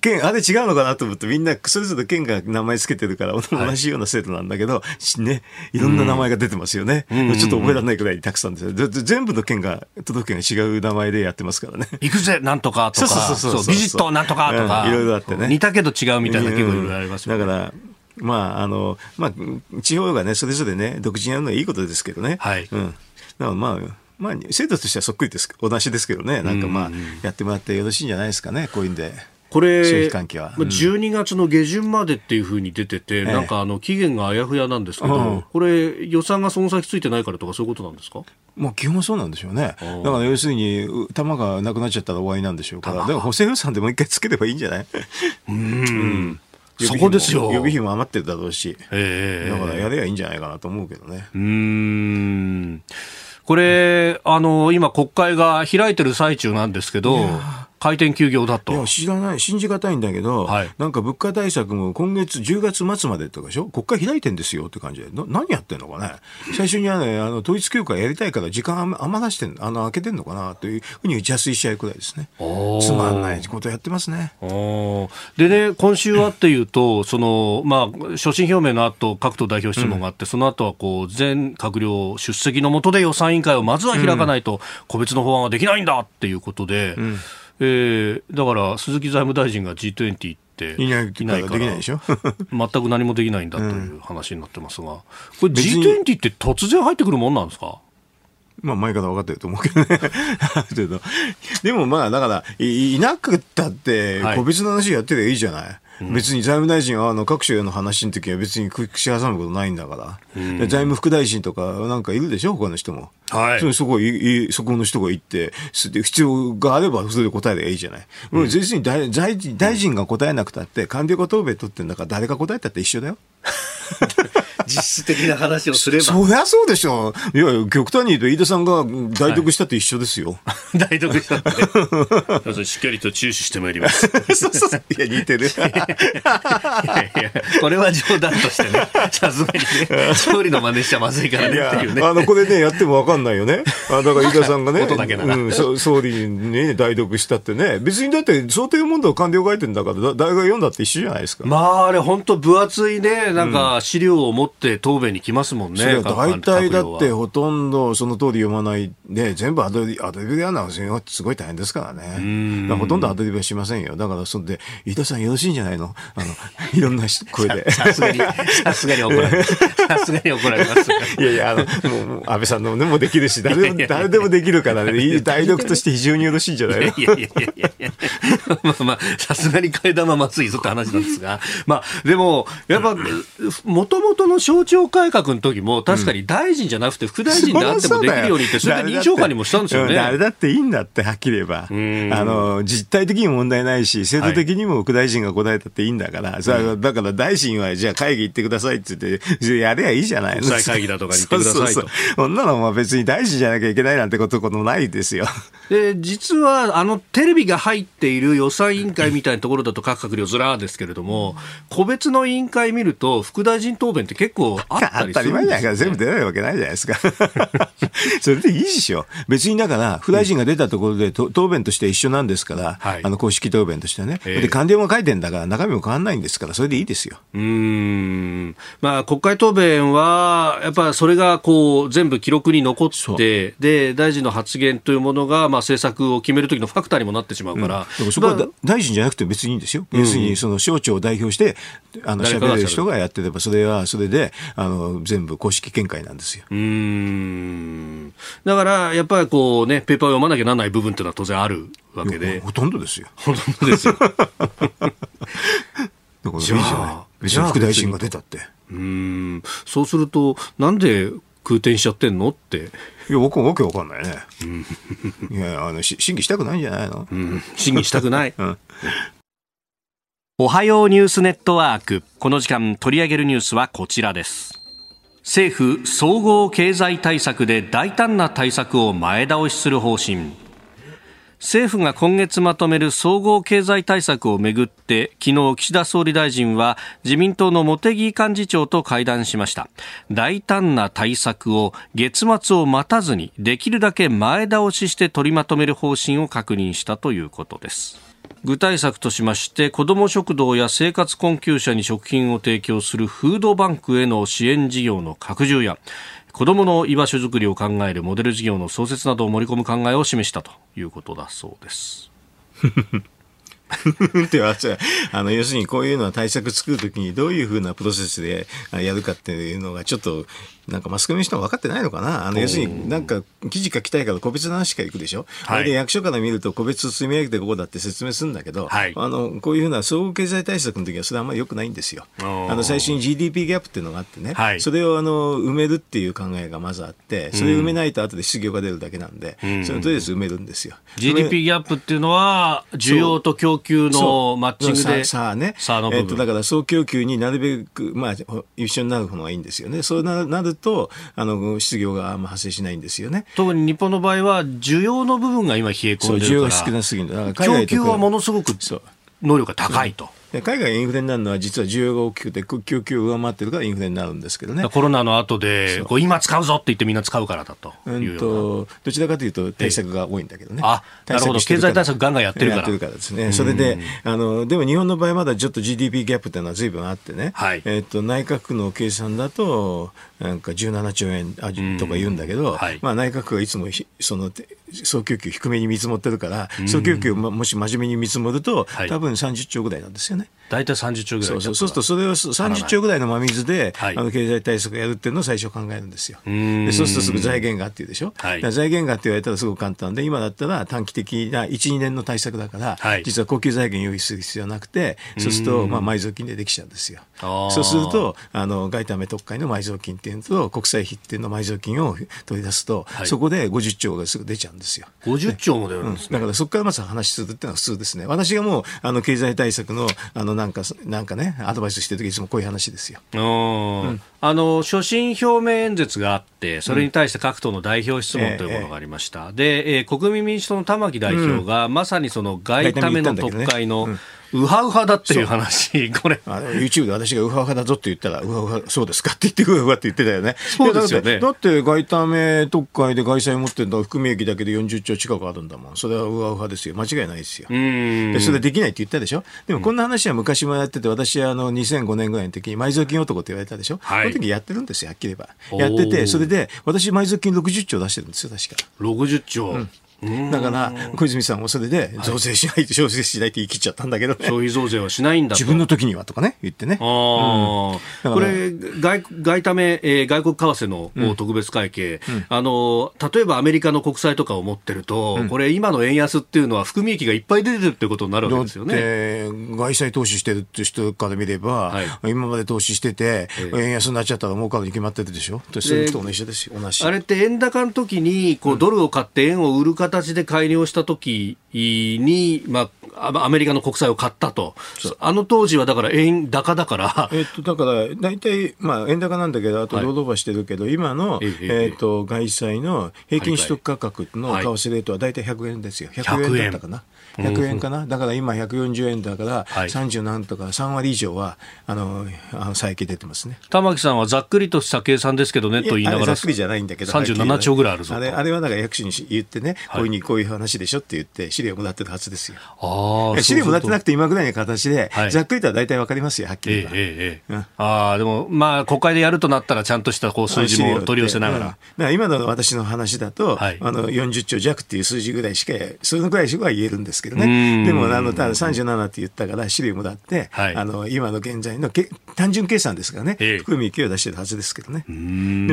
県、あれ違うのかなと思って、みんなそれぞれ県が名前つけてるから、同じような制度なんだけど、はい、ね、いろんな名前が出てますよね。うん、ちょっと覚えられないくらいたくさんですよ。全部の県が、都道府県が違う名前でやってますからね。行くぜ、なんとかとか、そうそうそうそうビジットなんとかとか、いろいろあってね。似たけど違うみたいな結構いろいろありますよね。だからまあ、あの、まあ、地方がね、それぞれね、独自にやるのはいいことですけどね。はい。うん。だからまあ、まあ、制度としてはそっくりです、同じですけどね、なんかまあ、やってもらってよろしいんじゃないですかね、こういうんで。これ、消費関係は。うん、12月の下旬までっていうふうに出てて、なんかあの期限があやふやなんですけど、これ、予算がその先ついてないからとか、そういうことなんですか？まあ、基本そうなんでしょうね。だから要するに、玉がなくなっちゃったら終わりなんでしょうから、でも補正予算でもう一回つければいいんじゃない？うん。そこですよ。予備費も余ってるだろうし、えー、だからやればいいんじゃないかなと思うけどね。うん。これ、あの、今国会が開いてる最中なんですけど、開店休業だと。いや、知らない、信じがたいんだけど、はい、なんか物価対策も今月10月末までとかでしょ？国会開いてんですよって感じで、何やってんのかね？最初にはね、あの、統一教会やりたいから時間余らしてん、あの、開けてんのかなというふうに打ちやすい試合くらいですね。つまんないことやってますね。でね、今週はっていうと、その、まあ、所信表明の後、各党代表質問があって、うん、その後はこう、全閣僚出席のもとで予算委員会をまずは開かないと、個別の法案はできないんだっていうことで、うんえー、だから鈴木財務大臣が G20 行っていないから全く何もできないんだという話になってますが、これ G20 って突然入ってくるもんなんですか？まあ前から分かってると思うけどね。でもまあだからいなくったって個別の話やってりゃいいじゃない、はい？別に財務大臣はあの各省の話の時は別に口挟むことないんだから、うん、財務副大臣とかなんかいるでしょ、他の人も。はい、そそこいそこの人が行って、必要があればそれで答えればいいじゃない。うん、別に大大臣が答えなくたって、官僚が答弁取ってんだから誰が答えたって一緒だよ。実質的な話をすれば。そりゃそうでしょ。いや、極端に言うと、飯田さんが代読したって一緒ですよ。はい、代読したって。しっかりと注視してまいります。そうそうそう。いや、似てる。いやいや、これは冗談としてね、さすがにね、総理の真似しちゃまずいからねっていうね。あの、これね、やってもわかんないよね。あだから飯田さんがね、うん、総理にね、代読したってね、別にだって想定問題を官僚書いてんだから、大学読んだって一緒じゃないですか。まあ、あれ本当分厚いね、なんか資料を持って答弁に来ますもんね。大体だってほとんどその通り読まないで、全部アドリアドリブでやるのはすごい大変ですからね。らほとんどアドリブはしませんよ。だからそんで、飯田さんよろしいんじゃないの？あの、いろんな声で。さすがに、さすがに怒られます。さすがに怒られます。いやいや、あの、もう安倍さんのでもできるし、誰でも、誰でもできるからね、代読として非常によろしいんじゃないの？いやいやいやいやまあまあ、さすがに替え玉まずいぞって話なんですが、まあ、でも、やっぱ、もともとのの省庁改革の時も、確かに大臣じゃなくて副大臣であってもできるようにって、それで認証官にもしたんですよね。あれだっていいんだって、はっきり言えば。あの、実態的にも問題ないし、制度的にも副大臣が答えたっていいんだから、はい、だから大臣はじゃあ会議行ってくださいって言って、やればいいじゃないの。国際会議だとかに行ってくださいと。そうそうそんなのまあ別に大臣じゃなきゃいけないなんてこともないですよ。で、実は、あの、テレビが入っている予算委員会みたいなところだと各閣僚ずらーですけれども、個別の委員会見ると、副大臣答弁って結構あったりするんです、ね、当たり前じゃないから全部出ないわけないじゃないですか。それでいいでしょ。別にだから、副大臣が出たところで、答弁として一緒なんですから、はい、あの公式答弁としてね。えー、で、官僚も書いてんだから、中身も変わんないんですから、それでいいですよ。うん。まあ、国会答弁は、やっぱそれがこう、全部記録に残って、で、大臣の発言というものが、まあ、政策を決めるときのファクターにもなってしまうから。うん、そこは大臣じゃなくて別にいいんですよ。要するに、その省庁を代表して、あの、喋る人がやってれば、それはそれで、あの、全部公式見解なんですよ。うん。だからやっぱりこうねペーパーを読まなきゃならない部分っていうのは当然あるわけで。ほとんどですよ。ほとんどですよ。だからいいじゃない。別に副大臣が出たって。うん。そうするとなんで空転しちゃってんのって。いや僕もわけわかんないね、うん、いやあの審議したくないんじゃないの、うん、審議したくない、うんおはようニュースネットワーク。この時間取り上げるニュースはこちらです。政府総合経済対策で大胆な対策を前倒しする方針。政府が今月まとめる総合経済対策をめぐって昨日岸田総理大臣は自民党の茂木幹事長と会談しました。大胆な対策を月末を待たずにできるだけ前倒しして取りまとめる方針を確認したということです。具体策としまして子ども食堂や生活困窮者に食品を提供するフードバンクへの支援事業の拡充や子どもの居場所づくりを考えるモデル事業の創設などを盛り込む考えを示したということだそうです。ってあの要するにこういうのは対策作るときにどういうふうなプロセスでやるかっていうのがちょっとなんかマスコミの人は分かってないのかな？あの要するになんか記事書きたいから個別の話しか行くでしょ、はい、で役所から見ると個別積み上げてここだって説明するんだけど、はい、あのこういうふうな総合経済対策の時はそれはあんまりよくないんですよ。あの最初に GDP ギャップっていうのがあってね、はい、それをあの埋めるっていう考えがまずあってそれを埋めないと後で失業が出るだけなんで、うん、それとりあえず埋めるんですよ。GDP ギャップっていうのは需要と供給のマッチングでさあね、えっと、だから総供給になるべく、まあ、一緒になる方がいいんですよね。そうなるとあのの失業が発生しないんですよね特に日本の場合は、需要の部分が今、冷え込んでるから、需要が少なすぎる供給はものすごく能力が高いと。海外インフレになるのは実は需要が大きくて供給を上回ってるからインフレになるんですけどね。コロナの後でこう今使うぞって言ってみんな使うからだと。うんとどちらかというと対策が多いんだけどね。あなるほど。経済対策ガンガンやってるから。やってるからですね。それであのでも日本の場合まだちょっと GDP ギャップっていうのは随分あってね、はい、えっと内閣の計算だとなんか17兆円とか言うんだけど、はい、まあ内閣がいつもその総供給低めに見積もってるから、総供給もし真面目に見積もると、多分30兆ぐらいなんですよね。大体30兆ぐらいそうそう。そうするとそれを30兆ぐらいの真水で、はい、あの経済対策をやるっていうのを最初考えるんですよ。でそうするとすぐ財源がっていうでしょ、はい、財源がって言われたらすごく簡単で今だったら短期的な12年の対策だから、はい、実は高級財源用意する必要はなくてそうするとまあ埋蔵金でできちゃうんですよ。そうするとあの外為特会の埋蔵金っていうのと国債費っていうの埋蔵金を取り出すと、そこで50兆がすぐ出ちゃうんですよ。50兆も出るんです、ね。うん、だからそこからまず話するっていうのは普通ですね。私がもうあの経済対策のあのなんかなんかね、アドバイスしてる時いつもこういう話ですよ。うん、あの所信表明演説があって、それに対して各党の代表質問というものがありました。うんえ。ー、で、えー、国民民主党の玉木代表が、まさにその外為の特会の、ウハウハだっていう話、これ。あの YouTube で私がウハウハだぞって言ったら、ウハウハ、そうですかって言って、ウハウハって言ってたよね。そうですよね。だって、外為特会で外債持ってるのは含み益だけで40兆近くあるんだもん。それはウハウハですよ。間違いないですよ。でそれできないって言ったでしょ？でもこんな話は昔もやってて、私はあの2005年ぐらいの時に埋蔵金男って言われたでしょ？はい、その時やってるんですよ、はっきり言えば。やってて、それで私埋蔵金60兆出してるんですよ、確か。60兆、うんだから小泉さんもそれで増税しない、増税しないって言い切っちゃったんだけど。ね消費増税はしないんだ自分の時にはとかね言ってね、あうん、これ外外為、えー、外国為替の特別会計、うん、あの例えばアメリカの国債とかを持ってると、うん、これ今の円安っていうのは含み益がいっぱい出てるってことになるわけですよね。外債投資してるって人から見れば、はい、今まで投資してて、えー、円安になっちゃったら儲かるに決まってるでしょ。それと同じですよ。同じ。あれって円高の時にこうドルを買って円を売る形で改良した時に、まあ、アメリカの国債を買ったと、あの当時はだから円高だから、えっと、だから大体、まあ、円高なんだけど、あとロードーバーしてるけど、はい、今の、ええっと外債の平均取得価格の為替レートは大体100円ですよ、100円だったかな。100円かな、だから今140円だから、30何とか3割以上はあのあの最近出てますね。玉木さんはざっくりとした計算ですけどねと言いながら、ざっくりじゃないんだけど、37兆ぐらいあるぞ。あれあれはだから役所に言ってね、こういうにこういう話でしょって言って、資料もらってるはずですよ。あ資料もらってなくて、今ぐらいの形で、ざっくりとは大体わかりますよ、はっきりと。ええええああでも、まあ、国会でやるとなったら、ちゃんとしたこう数字も取り寄せながら。だから今の私の話だと、あの40兆弱っていう数字ぐらいしか、そのぐらいしか言えるんですけどね。でもあのただ37って言ったから資料もらって、はい、あの今の現在のけ単純計算ですからね、ええ、含み益を出してるはずですけどね。で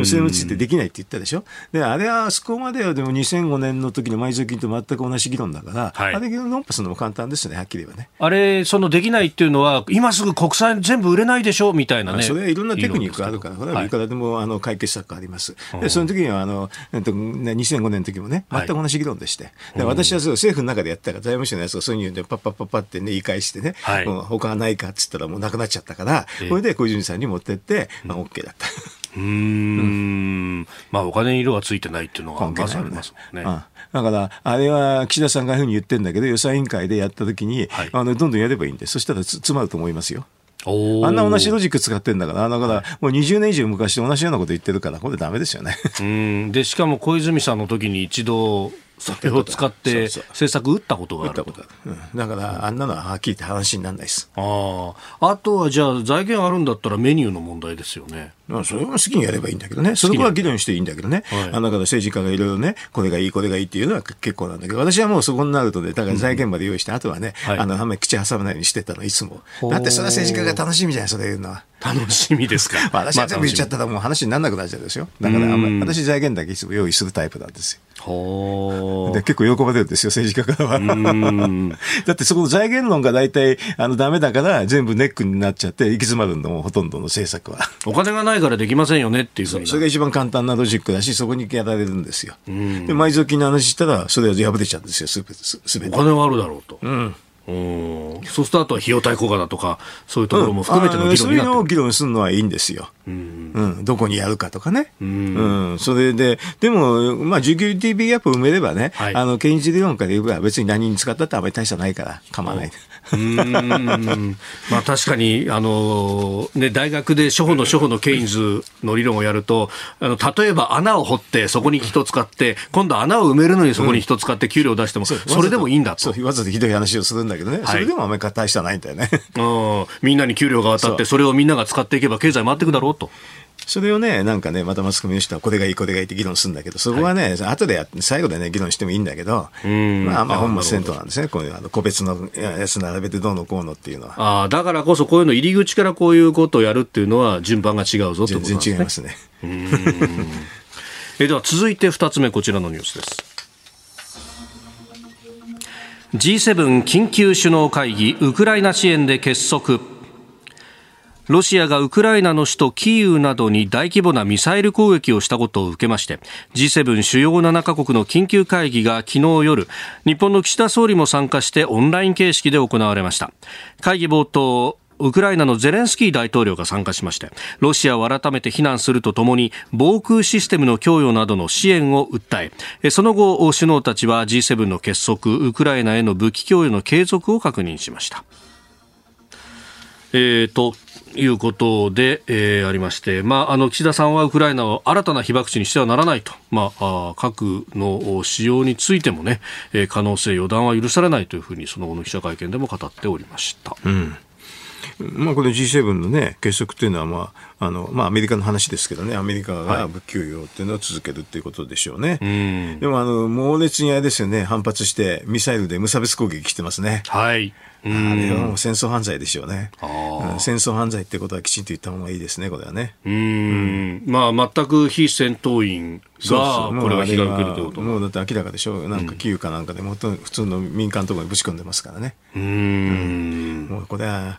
もそれについてできないって言ったでしょ。であれはあそこまではでも2005年の時の埋蔵金と全く同じ議論だから、はい、あれ論破するのも簡単ですね、はっきり言えばね。あれ、そのできないっていうのは、今すぐ国債全部売れないでしょみたいなね。それはいろんなテクニックがあるから、これはいくらでもあの解決策があります。でその時にはあの、えっと、2005年の時もね、全く同じ議論でして、で私はそ政府の中でやったから、財務省のやつがそういうでパッパッパッパってね、言い返してね、はい、もう他はないかっつったらもうなくなっちゃったから、これで小泉さんに持ってって、まあ、OK だった。うん、まあお金に色がついてないっていうのがまずありますもんね。だから、あれは岸田さんがふうに言ってるんだけど、予算委員会でやったときに、はい、あのどんどんやればいいんで、そしたら詰まると思いますよ。あんな同じロジック使ってんだから、だからもう20年以上昔同じようなこと言ってるから、これだめですよね。うん。でしかも小泉さんの時に一度それを使って政策打ったことがあると。うん、だからあんなのははっきり言って話にならないです。ああとはじゃあ財源あるんだったらメニューの問題ですよね。まあ、それは好きにやればいいんだけどね、そこは議論していいんだけどね、はい、あの政治家がいろいろね、これがいい、これがいいっていうのは結構なんだけど、私はもうそこになるとね、だから財源まで用意して、うん、あとはね、はい、あのあんまり口挟まないようにしてたの、いつも。だってそれは政治家が楽しみじゃない、それ言うのは。楽しみですか。私は全部言っちゃったらもう話にならなくなっちゃうですよ。だからあんまり、私財源だけいつも用意するタイプなんですよ。で結構喜ばれるんですよ、政治家からは。だってそこの財源論が大体あのダメだから全部ネックになっちゃって行き詰まるのもほとんどの政策は。お金がないからできませんよねっていうそれが一番簡単なロジックだし、そこにやられるんですよ。で、埋蔵金の話したら、それは破れちゃうんですよ、すべて。お金はあるだろうと。うんそうするとあとは費用対効果だとか、そういうところも含めての議論になって、うん、そういうのを議論するのはいいんですよ。うん、うん、どこにやるかとかね。うん、うん、それで、でも、まあ、需給 TV ギャップを埋めればね、はい、あの、検事理論から言えば別に何に使ったってあまり大差ないから構わない。うん。まあ、確かにあの、ね、大学で初歩の初歩のケインズの理論をやるとあの例えば穴を掘ってそこに人使って今度穴を埋めるのにそこに人使って給料を出しても、それでもいいんだと。わざとひどい話をするんだけどね、はい、それでもあんまり大差ないんだよね。みんなに給料が当たってそれをみんなが使っていけば経済回っていくだろうと。それをね、なんかね、またマスコミの人はこれがいい、これがいいって議論するんだけど、そこはね、はい、後でや最後でね、議論してもいいんだけど、まあまあ本末転倒なんですね。こういうあの個別のやつ並べてどうのこうのっていうのは。ああ、だからこそこういうの入り口からこういうことをやるっていうのは順番が違うぞってことですね。全然違いますね。えでは続いて二つ目こちらのニュースです。G7 緊急首脳会議ウクライナ支援で結束ロシアがウクライナの首都キーウなどに大規模なミサイル攻撃をしたことを受けまして G7 主要7カ国の緊急会議が昨日夜日本の岸田総理も参加してオンライン形式で行われました会議冒頭ウクライナのゼレンスキー大統領が参加しましてロシアを改めて非難するとともに防空システムの供与などの支援を訴えその後首脳たちは G7 の結束ウクライナへの武器供与の継続を確認しました。えーということで、えー、ありまして、まあ、あの岸田さんはウクライナを新たな被爆地にしてはならないと、まあ、核の使用についてもね、え、可能性、予断は許されないというふうにその後の記者会見でも語っておりました。うんまあ、この G7 の、ね、結束というのは、まああのまあ、アメリカの話ですけどね、アメリカが武器供与っていうのを続けるっていうことでしょうね。はい、でもあの、猛烈にあれですよね、反発して、ミサイルで無差別攻撃してますね。はいあれはもう戦争犯罪でしょうね。うん、戦争犯罪ってことはきちんと言った方がいいですね、これはね。うん、まあ、全く非戦闘員が、これは被害を受けるということもうだって明らかでしょう。なんか、キーウかなんかでも、普通の民間とかにぶち込んでますからね。うん。もうこれは、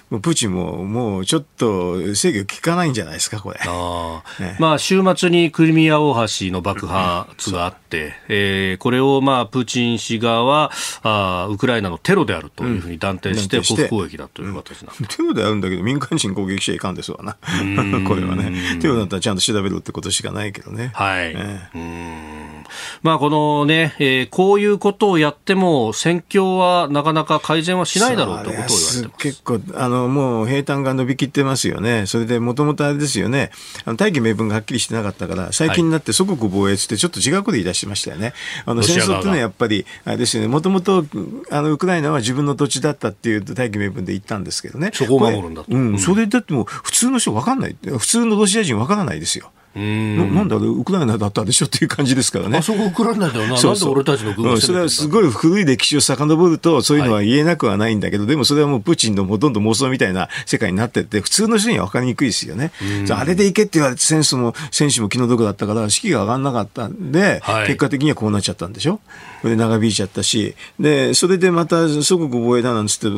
もうプーチンももうちょっと制御効かないんじゃないですか、これ。あね、まあ、週末にクリミア大橋の爆発があって、えー、これをまあプーチン氏側はあウクライナのテロであるというふうに断定して、報復攻撃だという形なん、うん、テロであるんだけど、民間人攻撃しちゃいかんですわな、これはね。テロだったらちゃんと調べろってことしかないけどね。はい。えー、まあ、このね、えー、こういうことをやっても、戦況はなかなか改善はしないだろうということを言われてます。結構あの、もう平坦が伸びきってますよね、それでもともとあれですよね、あの大義名分がはっきりしてなかったから、最近になって祖国防衛ってちょっと違うこと言い出しましたよね。あの戦争っていうのはやっぱり、あれですよね、もともとあのウクライナは自分の土地だったっていう大義名分で言ったんですけどね。そこを守るんだと。うん、それだってもう普通の人分かんない。普通のロシア人分からないですよ。ななんだウクライナだったでしょっていう感じですからね。あそこウクライナだよな。そうそうなんで俺たちの軍がそれはすごい古い歴史を遡ると、そういうのは言えなくはないんだけど、はい、でもそれはもうプーチンのほとんど妄想みたいな世界になってて、普通の人には分かりにくいですよね。あれで行けって言われて、選手も、選手も気の毒だったから、士気が上がらなかったんで、はい、結果的にはこうなっちゃったんでしょ？これ長引いちゃったし、で、それでまた祖国防衛だなんつって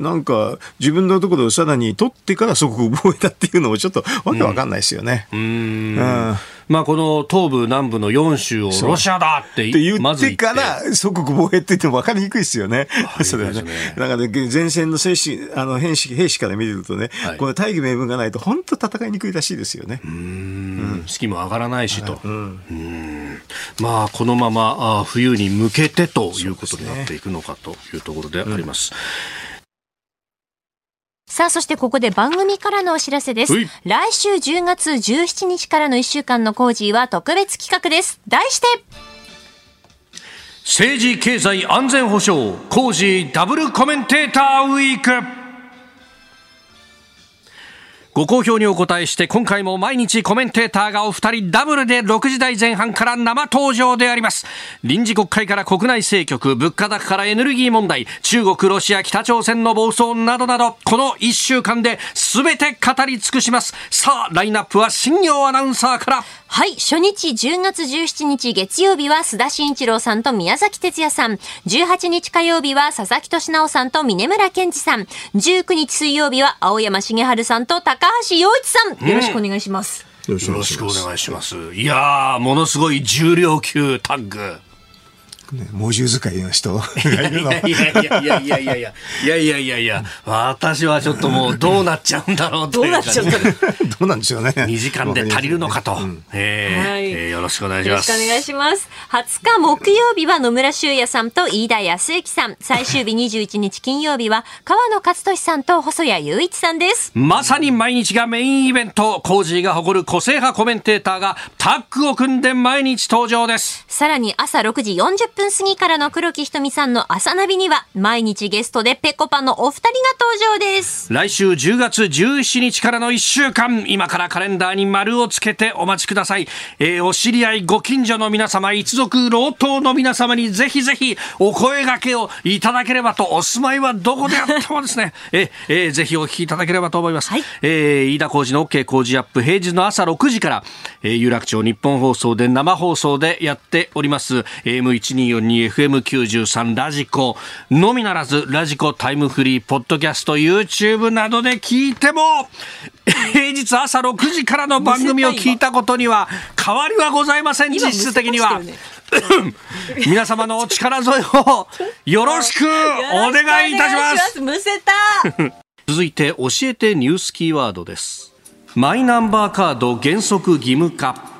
なんか自分のところをさらに取ってから祖国防衛だっていうのもちょっとわけわかんないですよね。うん。うんまあ、この東部、南部の4州をロシアだって言ってから、祖国防衛って言っても分かりにくい ですよね。それはね。だから、ね、前線の兵士あの兵士兵士から見るとね、はい、この大義名分がないと、本当戦いにくいらしいですよね。うん、士気も上がらないしと。うん、うんまあ、このままあ冬に向けてということになっていくのかというところであります。さあ、そしてここで番組からのお知らせです。来週10月17日からの1週間のコージーは特別企画です。題して、政治経済安全保障コージーダブルコメンテーターウィークご好評にお答えして今回も毎日コメンテーターがお二人ダブルで6時台前半から生登場であります臨時国会から国内政局物価高からエネルギー問題中国ロシア北朝鮮の暴走などなどこの1週間で全て語り尽くしますさあラインナップは新業アナウンサーからはい。初日10月17日月曜日は須田慎一郎さんと宮崎哲也さん。18日火曜日は佐々木俊直さんと峰村健二さん。19日水曜日は青山茂春さんと高橋洋一さん。よろしくお願いします。よろしくお願いします。いやー、ものすごい重量級タッグ。ね、猛獣使いの人いやいやいやいやいやいやいやいやいやいやいやいや。私はちょっともうどうなっちゃうんだろうどうなっちゃうんだろうどうなんでしょうね。2時間で足りるのかと、うん、えよろしくお願いします。よろしくお願いします。20日木曜日は野村修也さんと飯田康之さん。最終日21日金曜日は川野勝利さんと細谷雄一さんです。まさに毎日がメインイベント。コージーが誇る個性派コメンテーターがタッグを組んで毎日登場です。さらに朝6時40分過ぎからの黒木ひとみさんの朝ナビには、毎日ゲストでぺこぱのお二人が登場です。来週10月17日からの1週間、今からカレンダーに丸をつけてお待ちください。えー、お知り合い、ご近所の皆様、一族、老頭の皆様にぜひぜひお声掛けをいただければと、お住まいはどこであってもですね、ええー、ぜひお聞きいただければと思います。はい、えー、飯田浩二の OK 工事アップ、平日の朝6時から、えー、有楽町日本放送で生放送でやっております。AM1242、FM93 ラジコのみならず、ラジコタイムフリー、ポッドキャスト、YouTube などで聞いても、平日朝6時からの番組を聞いたことには変わりはございません、実質的には。皆様のお力添えをよろしくお願いいたします。むせた 続いて教えてニュースキーワードです。マイナンバーカード原則義務化。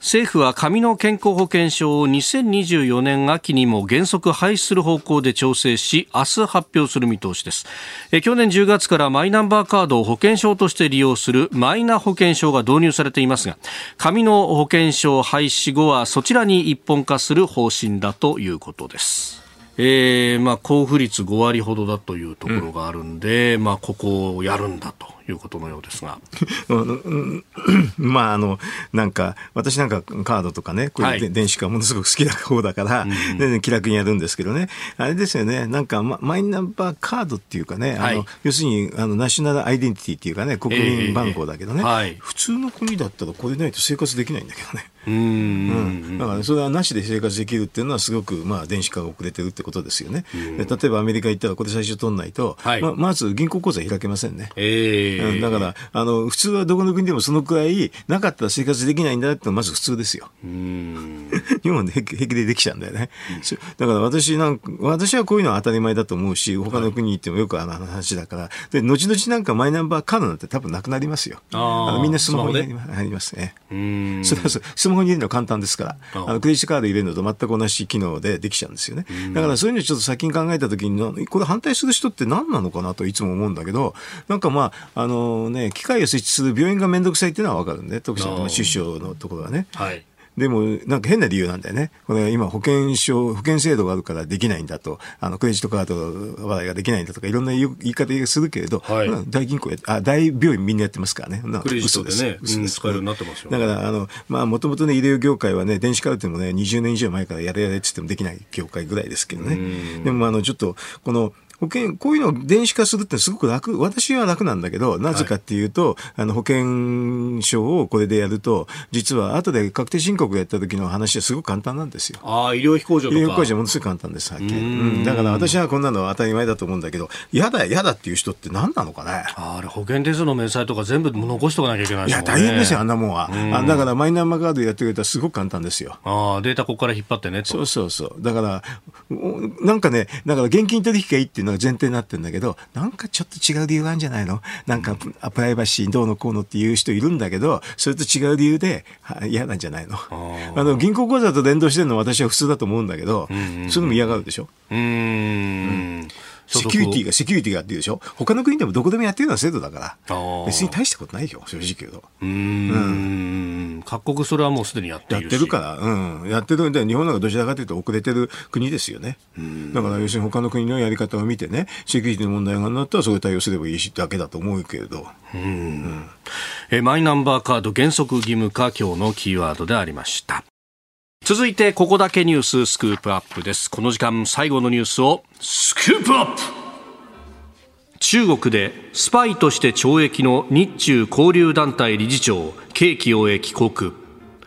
政府は紙の健康保険証を2024年秋にも原則廃止する方向で調整し明日発表する見通しです。え去年10月からマイナンバーカードを保険証として利用するマイナ保険証が導入されていますが紙の保険証廃止後はそちらに一本化する方針だということです。えーまあ、交付率5割ほどだというところがあるんで、うん、まあ、ここをやるんだと。いうことのようですが。まあ、あの、なんか、私なんかカードとかね、こういう電子化ものすごく好きな方だから、はい、気楽にやるんですけどね、あれですよね、なんか、ま、マイナンバーカードっていうかね、あの、要するに、あの、ナショナルアイデンティティっていうかね、国民番号だけどね、えーはい、普通の国だったらこれないと生活できないんだけどね。うん、だからそれはなしで生活できるっていうのはすごくまあ電子化が遅れてるってことですよね。例えばアメリカ行ったらこれ最初取んないと、はい、ままず銀行口座開けませんね。えー、うん、だからあの普通はどこの国でもそのくらいなかったら生活できないんだってまず普通ですよ。日本で平気でできちゃうんだよね。だから私なんか私はこういうのは当たり前だと思うし他の国に行ってもよくあの話だから、で後々なんかマイナンバーカードなんて多分なくなりますよ。あのみんなスマホに入りますね。それはスマホに入れるのは簡単ですから、あのクレジットカード入れるのと全く同じ機能でできちゃうんですよね。だからそういうのちょっと先に考えたときに、これ反対する人って何なのかなといつも思うんだけど、なんかまあ、あのね、機械を設置する病院が面倒くさいっていうのはわかるんで、特に出生のところはね。はいでも、なんか変な理由なんだよね。これ今保険証、保険制度があるからできないんだと、あの、クレジットカード話題ができないんだとか、いろんな言い方するけれど、はい、大銀行や、あ、大病院みんなやってますからね。クレジットでね、嘘です。使えるようになってますよ、ね、だから、あの、まあ、もともとね、医療業界はね、電子カルテもね、20年以上前からやれやれって言ってもできない業界ぐらいですけどね。でも、あの、ちょっと、この、保険、こういうのを電子化するってすごく楽、私は楽なんだけど、なぜかっていうと、はい、あの、保険証をこれでやると、実は後で確定申告やった時の話はすごく簡単なんですよ。ああ、医療費控除とか。医療費控除はものすごく簡単です、はっきり。うん、だから私はこんなのは当たり前だと思うんだけど、嫌だ、嫌だっていう人って何なのかね。あれ、保険手数の明細とか全部残しとかなきゃいけない、ね、いや、大変ですよ、あんなもんは。あだからマイナンバーカードやってくれたらすごく簡単ですよ。ああ、データここから引っ張ってねそうそうそう。だから、なんかね、だから現金取引がいいっていうのが前提になってるんだけど、なんかちょっと違う理由があるんじゃないの？なんかプライバシーどうのこうのっていう人いるんだけど、それと違う理由で嫌なんじゃないの？あの銀行口座と連動してるのは私は普通だと思うんだけど、うんうんうん、それも嫌がるでしょ？うん。うんセキュリティが、セキュリティがっていうでしょ？他の国でもどこでもやってるような制度だから、別に大したことないよ、正直言うと。うん。各国それはもうすでにやってるやってるから、うん。やってるんで、日本なんかどちらかというと遅れてる国ですよね。だから要するに他の国のやり方を見てね、セキュリティの問題がなったらそれ対応すればいいしだけだと思うけれど。うん。うん、えマイナンバーカード原則義務化今日のキーワードでありました。続いてここだけニューススクープアップです。この時間最後のニュースをスクープアップ。中国でスパイとして懲役の日中交流団体理事長刑期を終え帰国。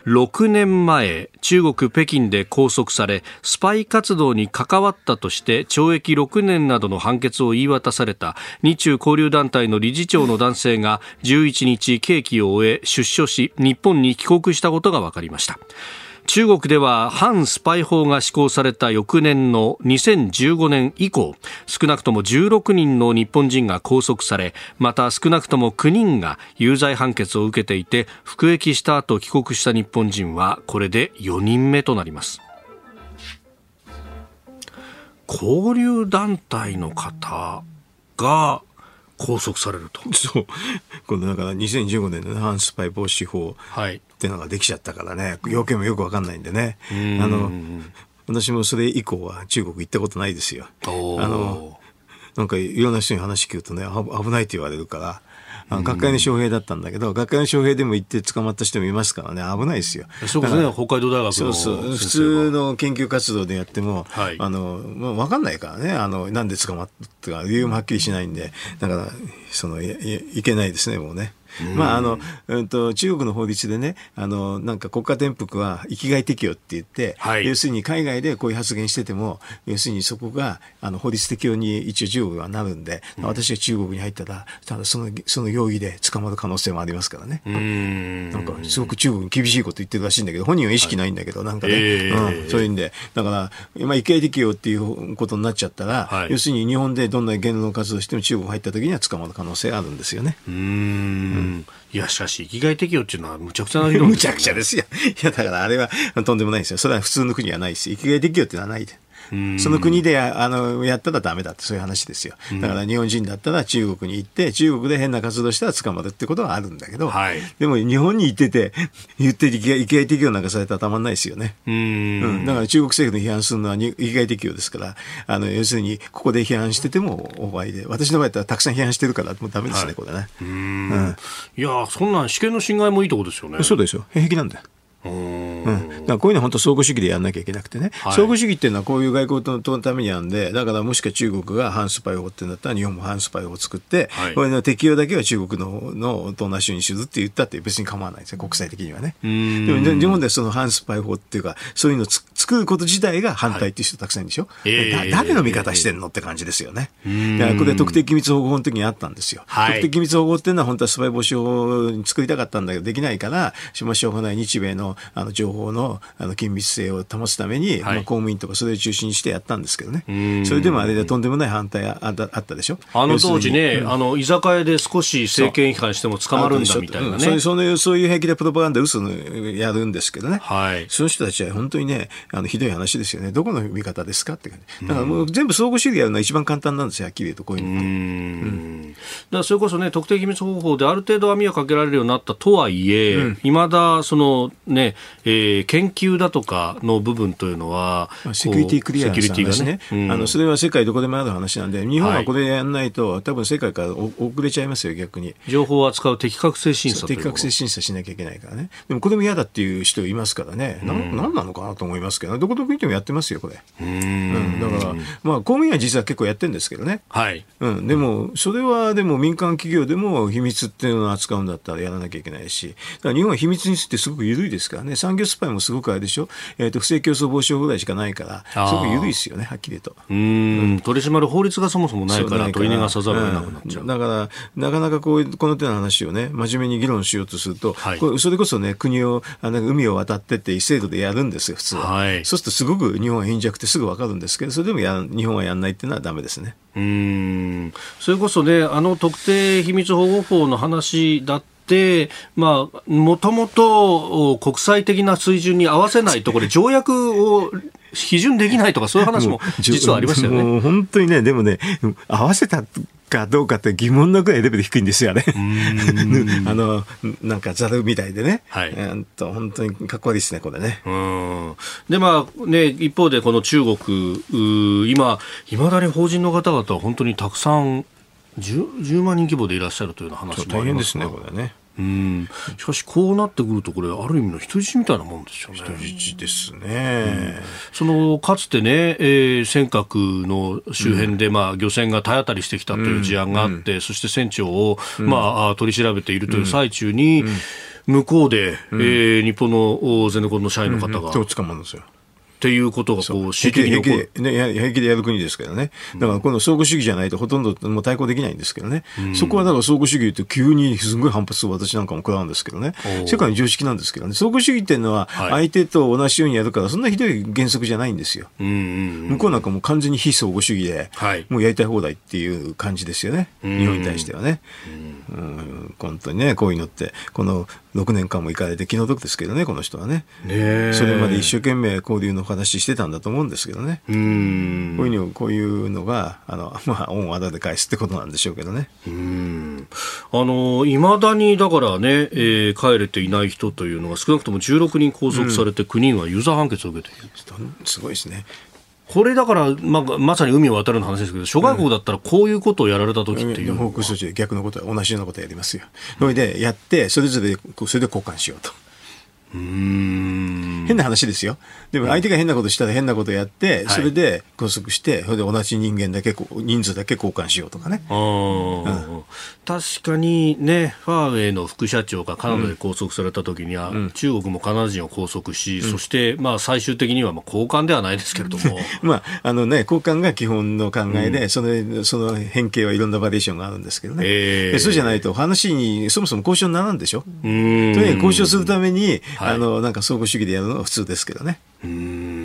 6年前中国北京で拘束されスパイ活動に関わったとして懲役6年などの判決を言い渡された日中交流団体の理事長の男性が11日刑期を終え出所し日本に帰国したことが分かりました。中国では反スパイ法が施行された翌年の2015年以降少なくとも16人の日本人が拘束されまた少なくとも9人が有罪判決を受けていて服役した後帰国した日本人はこれで4人目となります。交流団体の方が拘束されると。そう。このだから2015年の反スパイ防止法っていうのができちゃったからね、要件もよくわかんないんでね。あの、私もそれ以降は中国行ったことないですよ。あの、なんかいろんな人に話聞くとね、危ないって言われるから、あ学会の招聘だったんだけど、学会の招聘でも行って捕まった人もいますからね、危ないですよ。そうですね、北海道大学そうそう。普通の研究活動でやっても、はい、あの、まあ、わかんないからね、あの、なんで捕まったか、理由もはっきりしないんで、だから、その、いいけないですね、もうね。まああの、うんと、中国の法律でね、あの、なんか国家転覆は域外適用って言って、はい、要するに海外でこういう発言してても、要するにそこがあの法律適用に一応中国はなるんで、うん、私が中国に入ったら、ただそのその容疑で捕まる可能性もありますからね。ん。なんかすごく中国に厳しいこと言ってるらしいんだけど、本人は意識ないんだけど、はい、なんかね、えー、うん、そういうんで、だから、今、域外適用っていうことになっちゃったら、はい、要するに日本でどんな言論活動しても中国入った時には捕まる可能性があるんですよね。うんうんいや、しかし、生きがい適用っていうのはむちゃくちゃな議論 むちゃくちゃですよ。いや、だからあれはとんでもないですよ。それは普通の国はないし、生きがい適用っていうのはないで。その国であのやったらダメだってそういう話ですよ。だから日本人だったら中国に行って、中国で変な活動したら捕まるってことはあるんだけど、はい、でも日本に行ってて、言って生きがい適用なんかされたらたまんないですよね。うん,、だから中国政府の批判するのは生きがい適用ですから、あの要するにここで批判してても終わりで、私の場合だったらたくさん批判してるからもうダメですね、はい、これね。うん、いやそんなん試験の侵害もいいとこですよね。そうですよ。平気なんだよ。うん、だからこういうのは本当相互主義でやんなきゃいけなくてね、はい、相互主義っていうのはこういう外交のためにあるんで、だからもしか中国が反スパイ法ってなったら日本も反スパイ法を作って、はい、これの適用だけは中国のの東南州にするって言ったって別に構わないですよ、国際的にはね。でも日本でその反スパイ法っていうか、そういうのを作ること自体が反対っていう人たくさんいるでしょ。はい、誰の味方してんのって感じですよね。だからこれ特定機密保護法の時にあったんですよ。特定機密保護っていうのは本当はスパイ防止法に作りたかったんだけどできないから、しょうがない日米のあの情報のあの緊密性を保つために、はい、まあ、公務員とかそれを中心にしてやったんですけどね、それでもあれでとんでもない反対ああったでしょ？あの当時ね、うん、あの居酒屋で少し政権批判しても捕まるんだみたいなね。そうそういうそういう平気でプロパガンダ、嘘のやるんですけどね、はい、その人たちは本当にね、あのひどい話ですよね、どこの味方ですかって感じ、だからもう全部相互主義やるのは一番簡単なんですよ、はっきり言うと、こういうのって。うん、だからそれこそね、特定秘密方法である程度網をかけられるようになったとはいえ、い、ま、だそのね、えー、研究だとかの部分というのは、セキュリティクリアランスの話ね、うん、あのそれは世界どこでもある話なんで、日本はこれやらないと、はい、多分世界から遅れちゃいますよ、逆に。情報を扱う適格性審査適格性審査しなきゃいけないからね。でもこれも嫌だっていう人いますからね、うん、なんなのかなと思いますけど、どこどこ行ってもやってますよ、これ。うん、だから、まあ、公務員は実は結構やってるんですけどね。はい。うん、でも、それはでも民間企業でも秘密っていうのを扱うんだったらやらなきゃいけないし、だから日本は秘密についてすごく緩いですからね、産業スパイもすごくあれでしょ、えーと、不正競争防止法ぐらいしかないから、すごく緩いですよね、はっきりと。うん、取り締まる法律がそもそもないから、取り逃がさざるを得なくなっちゃう。うん、だから、なかなかこういうこの手の話をね、真面目に議論しようとすると、はい、これそれこそね、国を、あの海を渡ってって制度でやるんですよ、普通。は。はい、そうするとすごく日本は貧弱ってすぐ分かるんですけど、それでもや日本はやらないっていうのはだめですね。うん。それこそね、あの特定秘密保護法の話だっ、まあ、もともと国際的な水準に合わせないと、これ、条約を批准できないとか、そういう話も実はありましたよね。本当にね、でもね、合わせたかどうかって疑問のぐらいレベル低いんですよね。あの、なんかざるみたいでね。はい。えー、と本当にかっこいいですね、これね。うん。で、まあね、一方でこの中国、今、いまだに法人の方々は本当にたくさん 10, 10万人規模でいらっしゃるというような話もありますね、これね。うん。しかし、こうなってくると、これ、ある意味の人質みたいなもんですよね。人質ですね。うん、そのかつてね、えー、尖閣の周辺で、うん、まあ、漁船が体当たりしてきたという事案があって、うん、そして船長を、まあ、取り調べているという最中に、向こうで、うん、えー、日本のゼネコンの社員の方が。手をつかまるんですよ。っていうことがこう平気で平気で、ね、平気でやる国ですけどね、だからこの相互主義じゃないとほとんどもう対抗できないんですけどね、うん、そこはだから相互主義って急にすごい反発を私なんかも食らうんですけどね、世界の常識なんですけどね、相互主義っていうのは相手と同じようにやるから、そんなひどい原則じゃないんですよ。向こうなんかもう完全に非相互主義で、もうやりたい放題っていう感じですよね、日本に対してはね。うん、本当にね、こういうのって、この6年間も行かれて気の毒ですけどね、この人はね。ねそれまで一生懸命交流の話してたんだと思うんですけどね。うんこういうのこういうのが、あの、まあ、恩和田で返すってことなんでしょうけどね。うんあの、いまだにだからね、えー、帰れていない人というのが少なくとも16人拘束されて9人は有罪判決を受けている。うん、すごいですね。これだから、まあ、まさに海を渡るの話ですけど、諸外国だったらこういうことをやられた時っていう、報告措置で逆のこと同じようなことやりますよ。それでやって、それぞれそれで交換しようと。変な話ですよ。でも相手が変なことしたら変なことやって、それで拘束して、それで同じ人間だけ、人数だけ交換しようとかね。うん、確かにね、ファーウェイの副社長がカナダで拘束された時には、うん、中国もカナダ人を拘束し、うん、そしてまあ最終的にはまあ交換ではないですけれども。まあ、あのね、交換が基本の考えで、その、その変形はいろんなバリエーションがあるんですけどね。えー、そうじゃないと話に、そもそも交渉にならんでしょ？とにかく交渉するために、はい、あの、なんか相互主義でやるのが普通ですけどね。うん。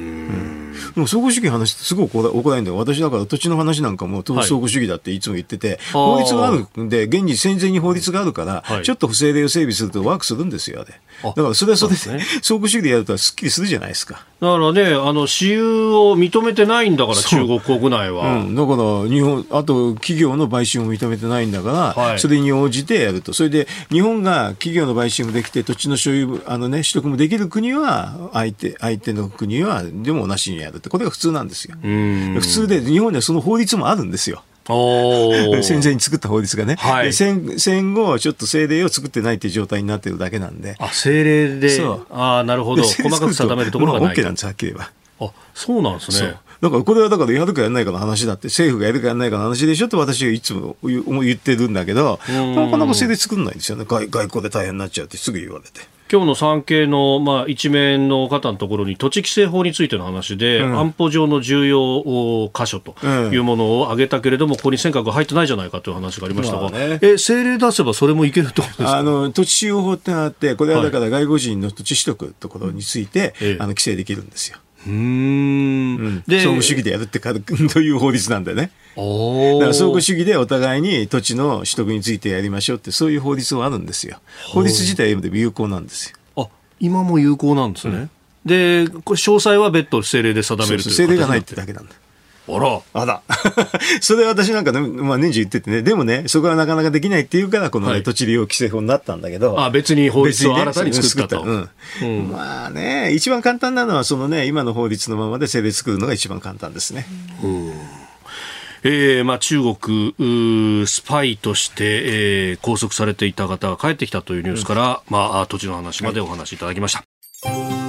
でも相互主義の話ってすごく怒られるんだよ。私だから土地の話なんかも相互主義だっていつも言ってて、はい、法律があるんで、現に戦前に法律があるから、はい、ちょっと不正例を整備するとワークするんですよ、あれ。だからそれはそれで、ね、相互主義でやるとすっきりするじゃないですか。だからね、あの、私有を認めてないんだから、中国国内は。うん、だから、日本、あと企業の買収も認めてないんだから、はい、それに応じてやると。それで、日本が企業の買収もできて、土地の所有、あのね、取得もできる国は、相手、相手の国は、でもなしにやるって、これが普通なんですよ。普通で、日本ではその法律もあるんですよ。戦前に作った法律がね、はい、戦戦後、ちょっと政令を作ってないっていう状態になってるだけなんで、あ政令で、あなるほど、細かく定めるところがない。OK なんです、はっきり言えば。あそうなんですね。だからこれはだからやるかやらないかの話だって、政府がやるかやらないかの話でしょって私がいつも言ってるんだけど、なかなか政令作んないんですよね外、外交で大変になっちゃうってすぐ言われて。今日の産経の、まあ、一面の方のところに土地規制法についての話で、うん、安保上の重要箇所というものを挙げたけれども、ここに尖閣が入ってないじゃないかという話がありましたが、まあね、え政令出せばそれもいけるってことですか？あの土地使用法ってのがあって、これはだから外国人の土地取得ところについて、はい、あの規制できるんですよ。うん、で相互主義でやるってか という法律なんだよね。だから相互主義でお互いに土地の取得についてやりましょうってそういう法律もあるんですよ。法律自体でも有効なんですよ。あ今も有効なんですね。うん、でこれ詳細は別途政令で定めるという政令がないってだけなんだ。あら。あら。それ私なんか、ね、まあ年中言っててね、でもね、そこはなかなかできないっていうから、この、ねはい、土地利用規制法になったんだけど。あ別に法律を新たに作ったと。ね、うん、うん、まあね、一番簡単なのは、そのね、今の法律のままで政令作るのが一番簡単ですね。うんえーまあ、中国スパイとして、えー、拘束されていた方が帰ってきたというニュースから、うん、まあ、土地の話までお話しいただきました。はい